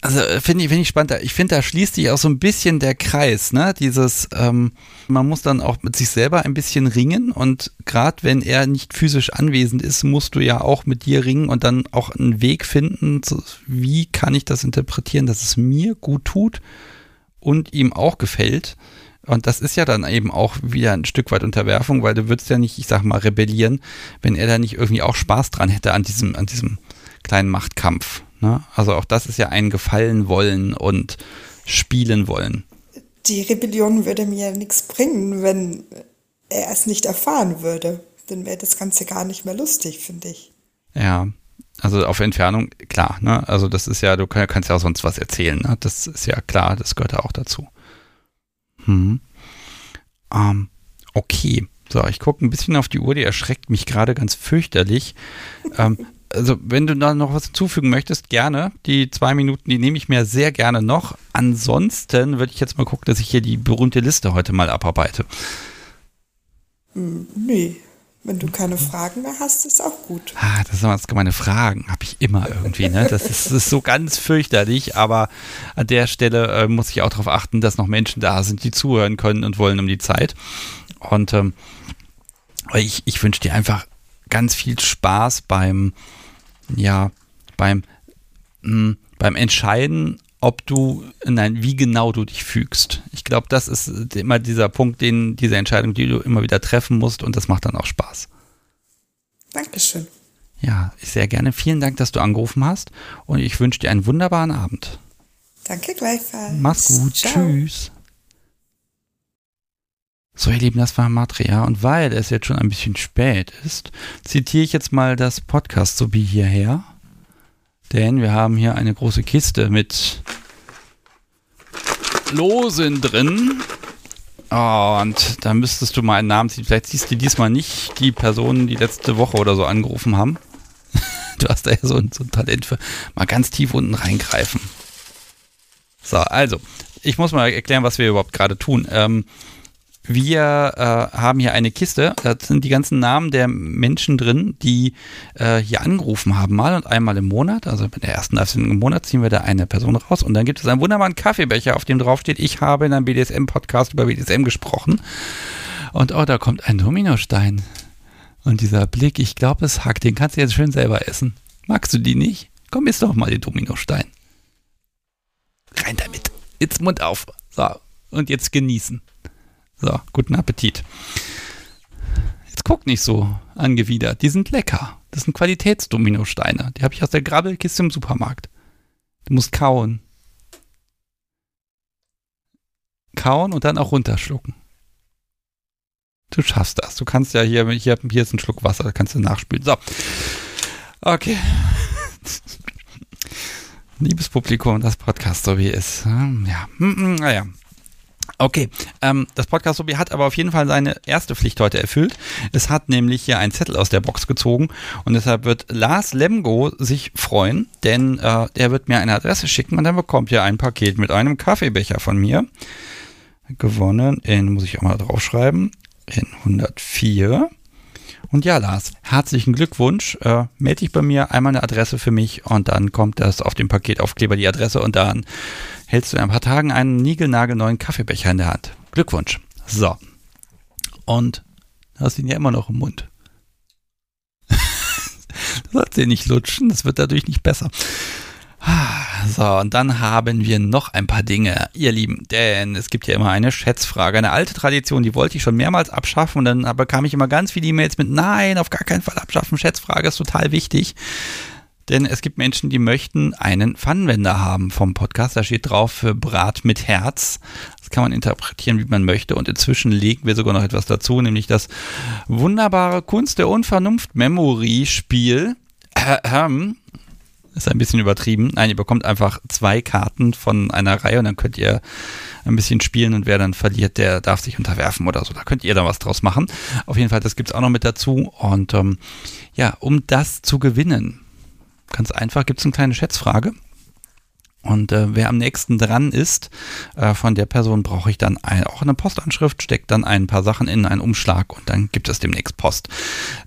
also äh, finde ich, finde ich spannend. Ich finde, da schließt sich auch so ein bisschen der Kreis, ne? Dieses, ähm, man muss dann auch mit sich selber ein bisschen ringen und gerade wenn er nicht physisch anwesend ist, musst du ja auch mit dir ringen und dann auch einen Weg finden, so, wie kann ich das interpretieren, dass es mir gut tut und ihm auch gefällt. Und das ist ja dann eben auch wieder ein Stück weit Unterwerfung, weil du würdest ja nicht, ich sag mal, rebellieren, wenn er da nicht irgendwie auch Spaß dran hätte an diesem, an diesem kleinen Machtkampf. Ne? Also auch das ist ja ein Gefallen wollen und spielen wollen. Die Rebellion würde mir ja nichts bringen, wenn er es nicht erfahren würde. Dann wäre das Ganze gar nicht mehr lustig, finde ich. Ja, also auf Entfernung, klar, ne? Also das ist ja, du kannst ja auch sonst was erzählen, ne? Das ist ja klar, das gehört ja auch dazu. Hm. Ähm, okay. So, ich gucke ein bisschen auf die Uhr, die erschreckt mich gerade ganz fürchterlich. ähm, also wenn du da noch was hinzufügen möchtest, gerne. Die zwei Minuten, die nehme ich mir sehr gerne noch. Ansonsten würde ich jetzt mal gucken, dass ich hier die berühmte Liste heute mal abarbeite. Hm, nee. Wenn du keine Fragen mehr hast, ist auch gut. Ah, das sind jetzt meine Fragen, habe ich immer irgendwie. Ne? Das, ist, das ist so ganz fürchterlich, aber an der Stelle äh, muss ich auch darauf achten, dass noch Menschen da sind, die zuhören können und wollen um die Zeit. Und ähm, ich, ich wünsche dir einfach ganz viel Spaß beim ja, beim, mh, hm, beim Entscheiden, ob du, nein, wie genau du dich fügst. Ich glaube, das ist immer dieser Punkt, den, diese Entscheidung, die du immer wieder treffen musst und das macht dann auch Spaß. Dankeschön. Ja, sehr gerne. Vielen Dank, dass du angerufen hast und ich wünsche dir einen wunderbaren Abend. Danke gleichfalls. Mach's gut. Ciao. Tschüss. So, ihr Lieben, das war Matria. Und weil es jetzt schon ein bisschen spät ist, zitiere ich jetzt mal das Podcast so wie hierher. Denn wir haben hier eine große Kiste mit Losen drin. Oh, und da müsstest du mal einen Namen ziehen. Vielleicht siehst du diesmal nicht die Personen, die letzte Woche oder so angerufen haben. (laughs) Du hast da ja so ein, so ein Talent für mal ganz tief unten reingreifen. So, also, ich muss mal erklären, was wir überhaupt gerade tun. Ähm, wir äh, haben hier eine Kiste, da sind die ganzen Namen der Menschen drin, die äh, hier angerufen haben, mal und einmal im Monat. Also in der ersten Live-Sendung im Monat ziehen wir da eine Person raus und dann gibt es einen wunderbaren Kaffeebecher, auf dem draufsteht, ich habe in einem BDSM-Podcast über BDSM gesprochen. Und oh, da kommt ein Dominostein. Und dieser Blick, ich glaube, es hackt, den kannst du jetzt schön selber essen. Magst du die nicht? Komm, isst doch mal den Dominostein. Rein damit. Jetzt Mund auf. So, und jetzt genießen. So, guten Appetit. Jetzt guck nicht so angewidert. Die sind lecker. Das sind Qualitätsdominosteine. Die habe ich aus der Grabbelkiste im Supermarkt. Du musst kauen. Kauen und dann auch runterschlucken. Du schaffst das. Du kannst ja hier, hier, hier ist ein Schluck Wasser, da kannst du nachspülen. So. Okay. (laughs) Liebes Publikum, das Podcast so wie es ist. Ja. Naja. Okay, ähm, das Podcast Hobby hat aber auf jeden Fall seine erste Pflicht heute erfüllt. Es hat nämlich hier einen Zettel aus der Box gezogen und deshalb wird Lars Lemgo sich freuen, denn äh, er wird mir eine Adresse schicken und dann bekommt ihr ein Paket mit einem Kaffeebecher von mir. Gewonnen in, muss ich auch mal draufschreiben, in 104. Und ja, Lars, herzlichen Glückwunsch. Äh, melde dich bei mir, einmal eine Adresse für mich und dann kommt das auf dem Paketaufkleber die Adresse und dann hältst du in ein paar Tagen einen niegelnagelneuen Kaffeebecher in der Hand. Glückwunsch. So. Und hast ihn ja immer noch im Mund. du sollst ihn nicht lutschen, das wird dadurch nicht besser. So, und dann haben wir noch ein paar Dinge, ihr Lieben, denn es gibt ja immer eine Schätzfrage, eine alte Tradition, die wollte ich schon mehrmals abschaffen und dann bekam ich immer ganz viele E-Mails mit, nein, auf gar keinen Fall abschaffen, Schätzfrage ist total wichtig. Denn es gibt Menschen, die möchten einen Pfannenwender haben vom Podcast. Da steht drauf für Brat mit Herz. Das kann man interpretieren, wie man möchte. Und inzwischen legen wir sogar noch etwas dazu, nämlich das wunderbare Kunst der Unvernunft Memory Spiel. Ähm, ist ein bisschen übertrieben. Nein, ihr bekommt einfach zwei Karten von einer Reihe und dann könnt ihr ein bisschen spielen und wer dann verliert, der darf sich unterwerfen oder so. Da könnt ihr dann was draus machen. Auf jeden Fall, das gibt es auch noch mit dazu. Und ähm, ja, um das zu gewinnen, ganz einfach, gibt es eine kleine Schätzfrage. Und äh, wer am nächsten dran ist, äh, von der Person brauche ich dann ein, auch eine Postanschrift, steckt dann ein paar Sachen in einen Umschlag und dann gibt es demnächst Post.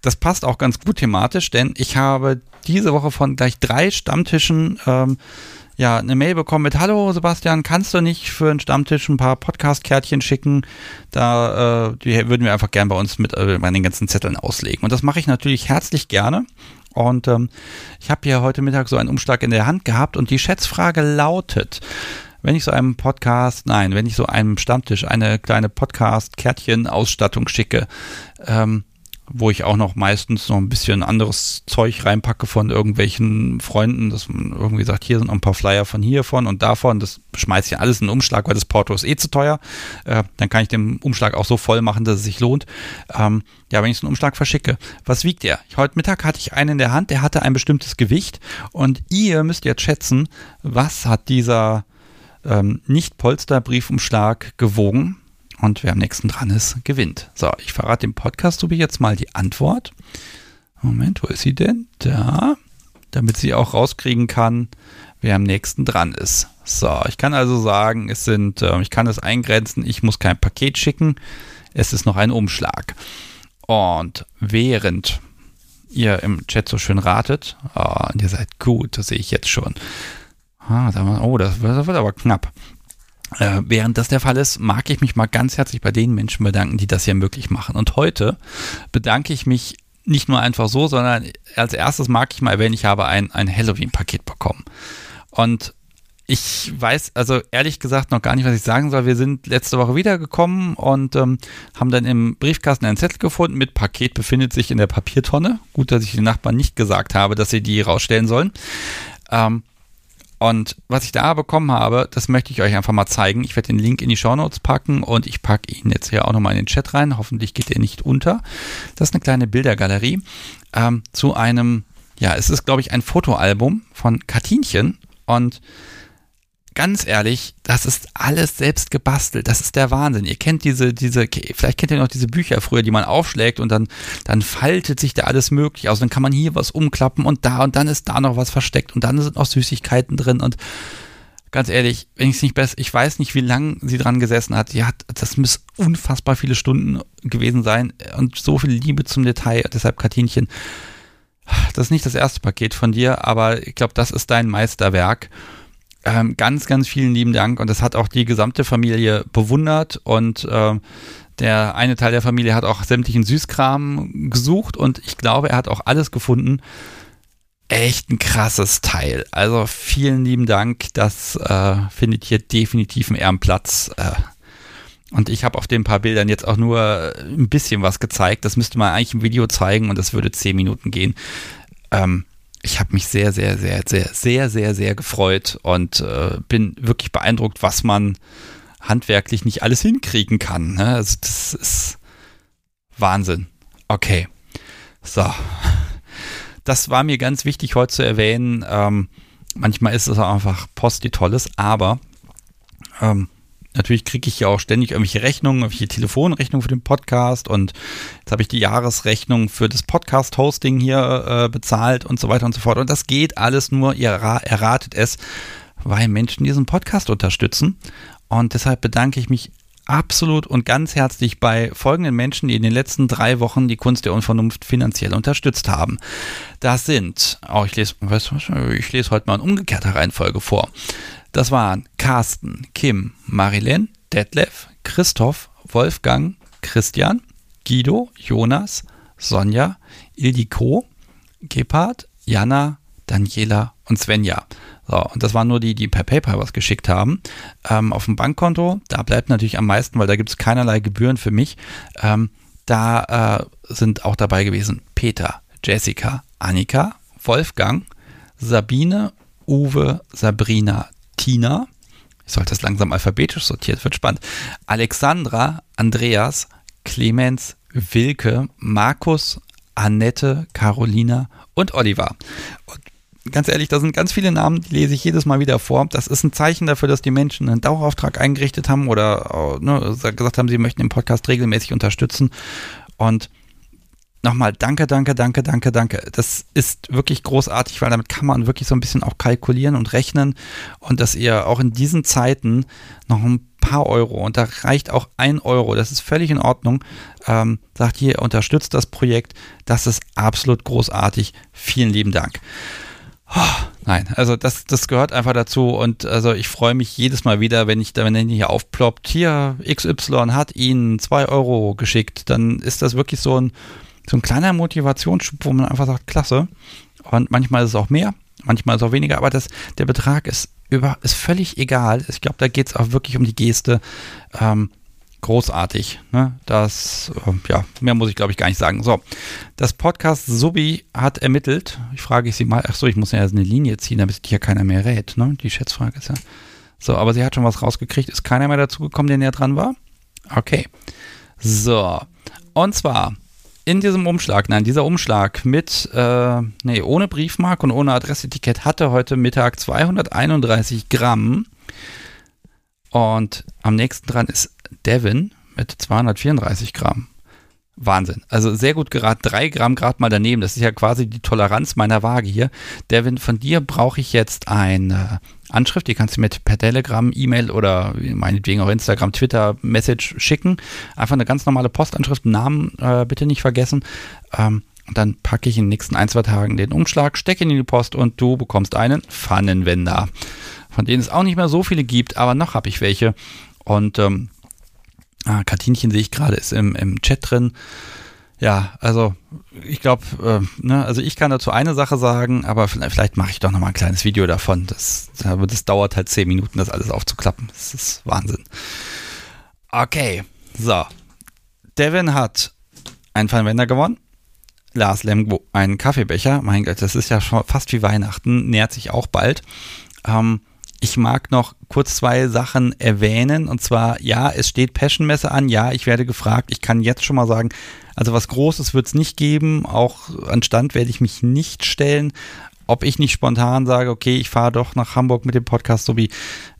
Das passt auch ganz gut thematisch, denn ich habe diese Woche von gleich drei Stammtischen ähm, ja, eine Mail bekommen mit Hallo Sebastian, kannst du nicht für einen Stammtisch ein paar Podcast-Kärtchen schicken? Da äh, die würden wir einfach gern bei uns mit äh, meinen ganzen Zetteln auslegen. Und das mache ich natürlich herzlich gerne. Und ähm, ich habe hier heute Mittag so einen Umschlag in der Hand gehabt und die Schätzfrage lautet, wenn ich so einem Podcast, nein, wenn ich so einem Stammtisch eine kleine Podcast-Kärtchen-Ausstattung schicke, ähm, wo ich auch noch meistens noch ein bisschen anderes Zeug reinpacke von irgendwelchen Freunden, dass man irgendwie sagt, hier sind noch ein paar Flyer von hiervon und davon, das schmeiße ich alles in den Umschlag, weil das Porto ist eh zu teuer. Äh, dann kann ich den Umschlag auch so voll machen, dass es sich lohnt. Ähm, ja, wenn ich so einen Umschlag verschicke, was wiegt der? Heute Mittag hatte ich einen in der Hand, der hatte ein bestimmtes Gewicht und ihr müsst jetzt schätzen, was hat dieser ähm, Nicht-Polster-Briefumschlag gewogen? Und wer am nächsten dran ist, gewinnt. So, ich verrate dem Podcast Subi jetzt mal die Antwort. Moment, wo ist sie denn? Da. Damit sie auch rauskriegen kann, wer am nächsten dran ist. So, ich kann also sagen, es sind, äh, ich kann es eingrenzen, ich muss kein Paket schicken, es ist noch ein Umschlag. Und während ihr im Chat so schön ratet, oh, und ihr seid gut, das sehe ich jetzt schon. Ah, oh, das wird aber knapp. Äh, während das der Fall ist, mag ich mich mal ganz herzlich bei den Menschen bedanken, die das hier möglich machen. Und heute bedanke ich mich nicht nur einfach so, sondern als erstes mag ich mal erwähnen, ich habe ein, ein Halloween-Paket bekommen. Und ich weiß also ehrlich gesagt noch gar nicht, was ich sagen soll. Wir sind letzte Woche wiedergekommen und ähm, haben dann im Briefkasten einen Zettel gefunden mit Paket befindet sich in der Papiertonne. Gut, dass ich den Nachbarn nicht gesagt habe, dass sie die rausstellen sollen. Ähm, Und was ich da bekommen habe, das möchte ich euch einfach mal zeigen. Ich werde den Link in die Show Notes packen und ich packe ihn jetzt hier auch nochmal in den Chat rein. Hoffentlich geht er nicht unter. Das ist eine kleine Bildergalerie ähm, zu einem, ja, es ist, glaube ich, ein Fotoalbum von Katinchen. Und ganz ehrlich, das ist alles selbst gebastelt. Das ist der Wahnsinn. Ihr kennt diese, diese, vielleicht kennt ihr noch diese Bücher früher, die man aufschlägt und dann, dann faltet sich da alles möglich aus. Dann kann man hier was umklappen und da und dann ist da noch was versteckt und dann sind noch Süßigkeiten drin und ganz ehrlich, wenn ich es nicht besser, ich weiß nicht, wie lange sie dran gesessen hat. Sie hat, das müssen unfassbar viele Stunden gewesen sein und so viel Liebe zum Detail. Deshalb Katinchen. Das ist nicht das erste Paket von dir, aber ich glaube, das ist dein Meisterwerk. Ähm, ganz, ganz vielen lieben Dank und das hat auch die gesamte Familie bewundert und äh, der eine Teil der Familie hat auch sämtlichen Süßkram gesucht und ich glaube, er hat auch alles gefunden. Echt ein krasses Teil. Also vielen lieben Dank. Das äh, findet hier definitiv einen Ehrenplatz. Äh, und ich habe auf den paar Bildern jetzt auch nur ein bisschen was gezeigt. Das müsste man eigentlich im Video zeigen und das würde zehn Minuten gehen. Ähm, ich habe mich sehr, sehr, sehr, sehr, sehr, sehr, sehr gefreut und äh, bin wirklich beeindruckt, was man handwerklich nicht alles hinkriegen kann. Ne? Also das ist Wahnsinn. Okay. So. Das war mir ganz wichtig heute zu erwähnen. Ähm, manchmal ist es auch einfach Post, die tolles, aber ähm, Natürlich kriege ich ja auch ständig irgendwelche Rechnungen, irgendwelche Telefonrechnungen für den Podcast und jetzt habe ich die Jahresrechnung für das Podcast-Hosting hier äh, bezahlt und so weiter und so fort. Und das geht alles nur, ihr erratet es, weil Menschen diesen Podcast unterstützen. Und deshalb bedanke ich mich absolut und ganz herzlich bei folgenden Menschen, die in den letzten drei Wochen die Kunst der Unvernunft finanziell unterstützt haben. Das sind, oh, ich lese, ich lese heute mal in umgekehrter Reihenfolge vor. Das waren Carsten, Kim, Marilyn, Detlef, Christoph, Wolfgang, Christian, Guido, Jonas, Sonja, Ildiko, Gebhard, Jana, Daniela und Svenja. So, und das waren nur die, die per PayPal was geschickt haben. Ähm, auf dem Bankkonto, da bleibt natürlich am meisten, weil da gibt es keinerlei Gebühren für mich. Ähm, da äh, sind auch dabei gewesen Peter, Jessica, Annika, Wolfgang, Sabine, Uwe, Sabrina, Tina, ich sollte das langsam alphabetisch sortiert, wird spannend. Alexandra, Andreas, Clemens, Wilke, Markus, Annette, Carolina und Oliver. Und ganz ehrlich, da sind ganz viele Namen, die lese ich jedes Mal wieder vor. Das ist ein Zeichen dafür, dass die Menschen einen Dauerauftrag eingerichtet haben oder ne, gesagt haben, sie möchten den Podcast regelmäßig unterstützen. Und nochmal danke, danke, danke, danke, danke. Das ist wirklich großartig, weil damit kann man wirklich so ein bisschen auch kalkulieren und rechnen und dass ihr auch in diesen Zeiten noch ein paar Euro und da reicht auch ein Euro, das ist völlig in Ordnung, ähm, sagt hier, unterstützt das Projekt, das ist absolut großartig. Vielen lieben Dank. Oh, nein, also das, das gehört einfach dazu und also ich freue mich jedes Mal wieder, wenn ich wenn hier aufploppt, hier XY hat Ihnen zwei Euro geschickt, dann ist das wirklich so ein, so ein kleiner Motivationsschub, wo man einfach sagt, klasse. Und manchmal ist es auch mehr, manchmal ist es auch weniger, aber das, der Betrag ist, über, ist völlig egal. Ich glaube, da geht es auch wirklich um die Geste. Ähm, großartig. Ne? Das, äh, ja, mehr muss ich glaube ich gar nicht sagen. So, das Podcast Subi hat ermittelt. Ich frage sie mal, ach so, ich muss ja eine Linie ziehen, damit hier keiner mehr rät. Ne? Die Schätzfrage ist ja. So, aber sie hat schon was rausgekriegt. Ist keiner mehr dazu gekommen, der näher dran war? Okay. So. Und zwar in diesem Umschlag, nein, dieser Umschlag mit, äh, nee, ohne Briefmark und ohne Adressetikett hatte heute Mittag 231 Gramm. Und am nächsten dran ist Devin mit 234 Gramm. Wahnsinn. Also sehr gut geraten. Drei Gramm gerade mal daneben. Das ist ja quasi die Toleranz meiner Waage hier. Devin, von dir brauche ich jetzt eine Anschrift. Die kannst du mir per Telegram, E-Mail oder meinetwegen auch Instagram, Twitter, Message schicken. Einfach eine ganz normale Postanschrift. Namen äh, bitte nicht vergessen. Ähm, und dann packe ich in den nächsten ein, zwei Tagen den Umschlag, stecke ihn in die Post und du bekommst einen Pfannenwender. Von denen es auch nicht mehr so viele gibt, aber noch habe ich welche. Und ähm, Ah, Katinchen sehe ich gerade, ist im, im Chat drin. Ja, also ich glaube, äh, ne, also ich kann dazu eine Sache sagen, aber vielleicht, vielleicht mache ich doch nochmal ein kleines Video davon. Das, das dauert halt zehn Minuten, das alles aufzuklappen. Das ist Wahnsinn. Okay, so. Devin hat einen Fallwender gewonnen. Lars Lemgo einen Kaffeebecher. Mein Gott, das ist ja schon fast wie Weihnachten, nähert sich auch bald. Ähm, ich mag noch kurz zwei Sachen erwähnen. Und zwar, ja, es steht Passion-Messe an. Ja, ich werde gefragt. Ich kann jetzt schon mal sagen, also was Großes wird es nicht geben. Auch an Stand werde ich mich nicht stellen. Ob ich nicht spontan sage, okay, ich fahre doch nach Hamburg mit dem Podcast, so wie,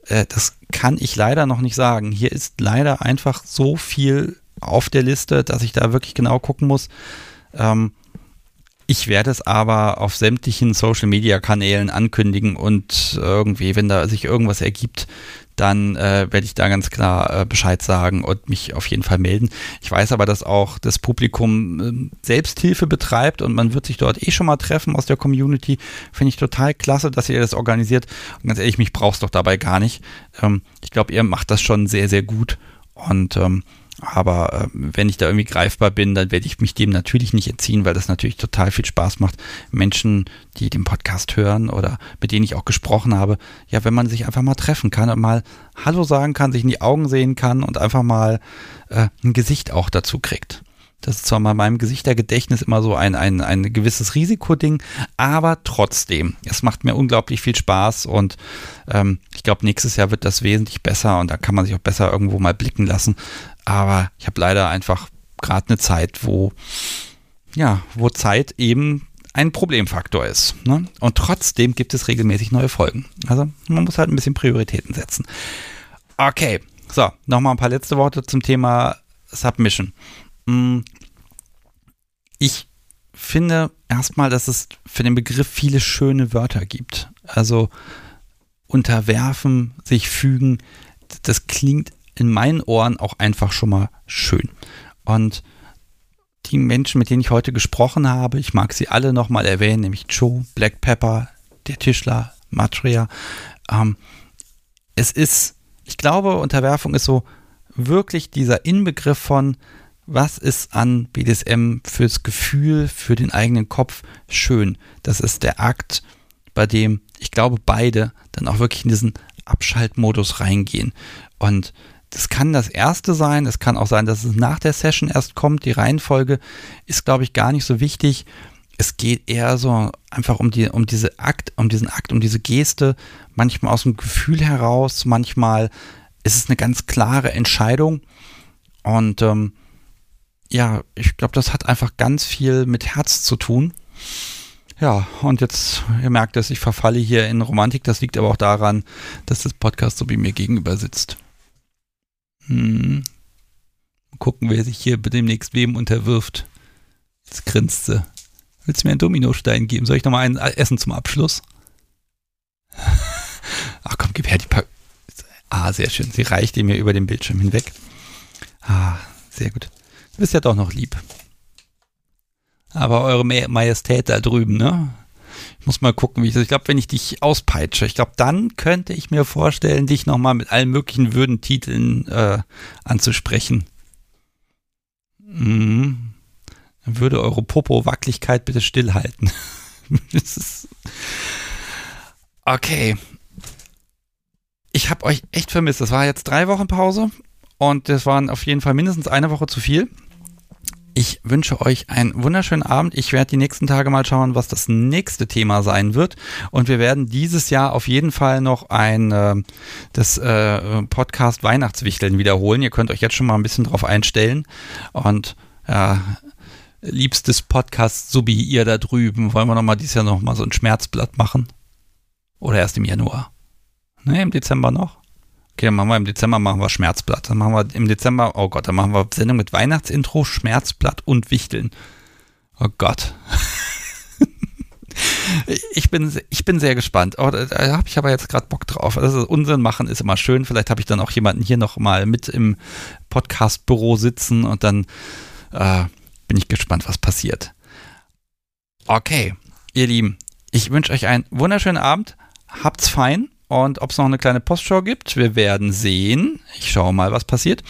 äh, das kann ich leider noch nicht sagen. Hier ist leider einfach so viel auf der Liste, dass ich da wirklich genau gucken muss. Ähm, ich werde es aber auf sämtlichen Social Media Kanälen ankündigen und irgendwie, wenn da sich irgendwas ergibt, dann äh, werde ich da ganz klar äh, Bescheid sagen und mich auf jeden Fall melden. Ich weiß aber, dass auch das Publikum äh, Selbsthilfe betreibt und man wird sich dort eh schon mal treffen aus der Community. Finde ich total klasse, dass ihr das organisiert. Und ganz ehrlich, mich brauchst doch dabei gar nicht. Ähm, ich glaube, ihr macht das schon sehr, sehr gut. Und ähm, aber äh, wenn ich da irgendwie greifbar bin, dann werde ich mich dem natürlich nicht entziehen, weil das natürlich total viel Spaß macht. Menschen, die den Podcast hören oder mit denen ich auch gesprochen habe, ja, wenn man sich einfach mal treffen kann und mal Hallo sagen kann, sich in die Augen sehen kann und einfach mal äh, ein Gesicht auch dazu kriegt. Das ist zwar bei meinem Gesichtergedächtnis immer so ein, ein, ein gewisses Risikoding, aber trotzdem, es macht mir unglaublich viel Spaß und ähm, ich glaube, nächstes Jahr wird das wesentlich besser und da kann man sich auch besser irgendwo mal blicken lassen. Aber ich habe leider einfach gerade eine Zeit, wo, ja, wo Zeit eben ein Problemfaktor ist. Ne? Und trotzdem gibt es regelmäßig neue Folgen. Also man muss halt ein bisschen Prioritäten setzen. Okay, so, nochmal ein paar letzte Worte zum Thema Submission. Hm, ich finde erstmal, dass es für den Begriff viele schöne Wörter gibt. Also unterwerfen, sich fügen, das klingt in meinen Ohren auch einfach schon mal schön. Und die Menschen, mit denen ich heute gesprochen habe, ich mag sie alle nochmal erwähnen, nämlich Joe, Black Pepper, der Tischler, Matria. Ähm, es ist, ich glaube, Unterwerfung ist so wirklich dieser Inbegriff von, was ist an BDSM fürs Gefühl, für den eigenen Kopf schön. Das ist der Akt, bei dem ich glaube, beide dann auch wirklich in diesen Abschaltmodus reingehen. Und das kann das erste sein, es kann auch sein, dass es nach der Session erst kommt. Die Reihenfolge ist, glaube ich, gar nicht so wichtig. Es geht eher so einfach um, die, um diese Akt, um diesen Akt, um diese Geste, manchmal aus dem Gefühl heraus, manchmal ist es eine ganz klare Entscheidung. Und ähm, ja, ich glaube, das hat einfach ganz viel mit Herz zu tun. Ja, und jetzt, ihr merkt es, ich verfalle hier in Romantik. Das liegt aber auch daran, dass das Podcast so wie mir gegenüber sitzt. Hm. Gucken, wer sich hier demnächst wem unterwirft. Jetzt grinst sie. Willst du mir einen Dominostein geben? Soll ich nochmal ein Essen zum Abschluss? (laughs) Ach komm, gib her die Pack. Ah, sehr schön. Sie reicht ihm mir über den Bildschirm hinweg. Ah, sehr gut. Du bist ja doch noch lieb. Aber eure Majestät da drüben, ne? Ich muss mal gucken, wie ich das. Ich glaube, wenn ich dich auspeitsche, ich glaube, dann könnte ich mir vorstellen, dich nochmal mit allen möglichen Würdentiteln äh, anzusprechen. Mhm. Dann würde eure Popo-Wackeligkeit bitte stillhalten. (laughs) okay. Ich habe euch echt vermisst. Das war jetzt drei Wochen Pause und das waren auf jeden Fall mindestens eine Woche zu viel. Ich wünsche euch einen wunderschönen Abend. Ich werde die nächsten Tage mal schauen, was das nächste Thema sein wird. Und wir werden dieses Jahr auf jeden Fall noch ein äh, das äh, Podcast Weihnachtswichteln wiederholen. Ihr könnt euch jetzt schon mal ein bisschen drauf einstellen. Und ja, liebstes Podcast, so wie ihr da drüben, wollen wir noch mal dieses Jahr noch mal so ein Schmerzblatt machen? Oder erst im Januar? Ne, im Dezember noch? Okay, dann machen wir im Dezember machen wir Schmerzblatt. Dann machen wir im Dezember, oh Gott, dann machen wir Sendung mit Weihnachtsintro, Schmerzblatt und Wichteln. Oh Gott. (laughs) ich, bin, ich bin sehr gespannt. Oh, da, habe ich aber jetzt gerade Bock drauf. Also Unsinn machen ist immer schön. Vielleicht habe ich dann auch jemanden hier nochmal mit im Podcast-Büro sitzen und dann äh, bin ich gespannt, was passiert. Okay, ihr Lieben, ich wünsche euch einen wunderschönen Abend. Habt's fein und ob es noch eine kleine Postshow gibt, wir werden sehen. Ich schaue mal, was passiert.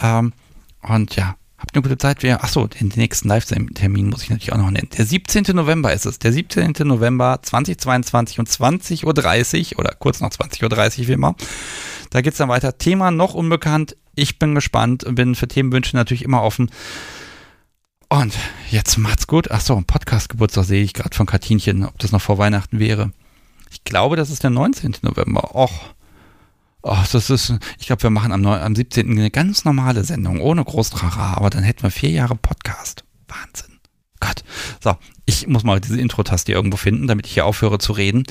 Ähm, und ja, habt eine gute Zeit. Wir, achso, den, nächsten Live-Termin muss ich natürlich auch noch nennen. Der 17. November ist es. Der 17. November 2022 um 20.30 Uhr oder kurz nach 20.30 Uhr wie immer. Da geht es dann weiter. Thema noch unbekannt. Ich bin gespannt und bin für Themenwünsche natürlich immer offen. Und jetzt macht's gut. Achso, ein Podcast-Geburtstag sehe ich gerade von Katinchen, ob das noch vor Weihnachten wäre. Ich glaube, das ist der 19. November. Och. Oh, das ist, ich glaube, wir machen am, am 17. eine ganz normale Sendung, ohne Großtrara, aber dann hätten wir vier Jahre Podcast. Wahnsinn. Gott. So, ich muss mal diese Intro-Taste irgendwo finden, damit ich hier aufhöre zu reden.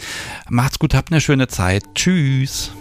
Macht's gut, habt eine schöne Zeit. Tschüss.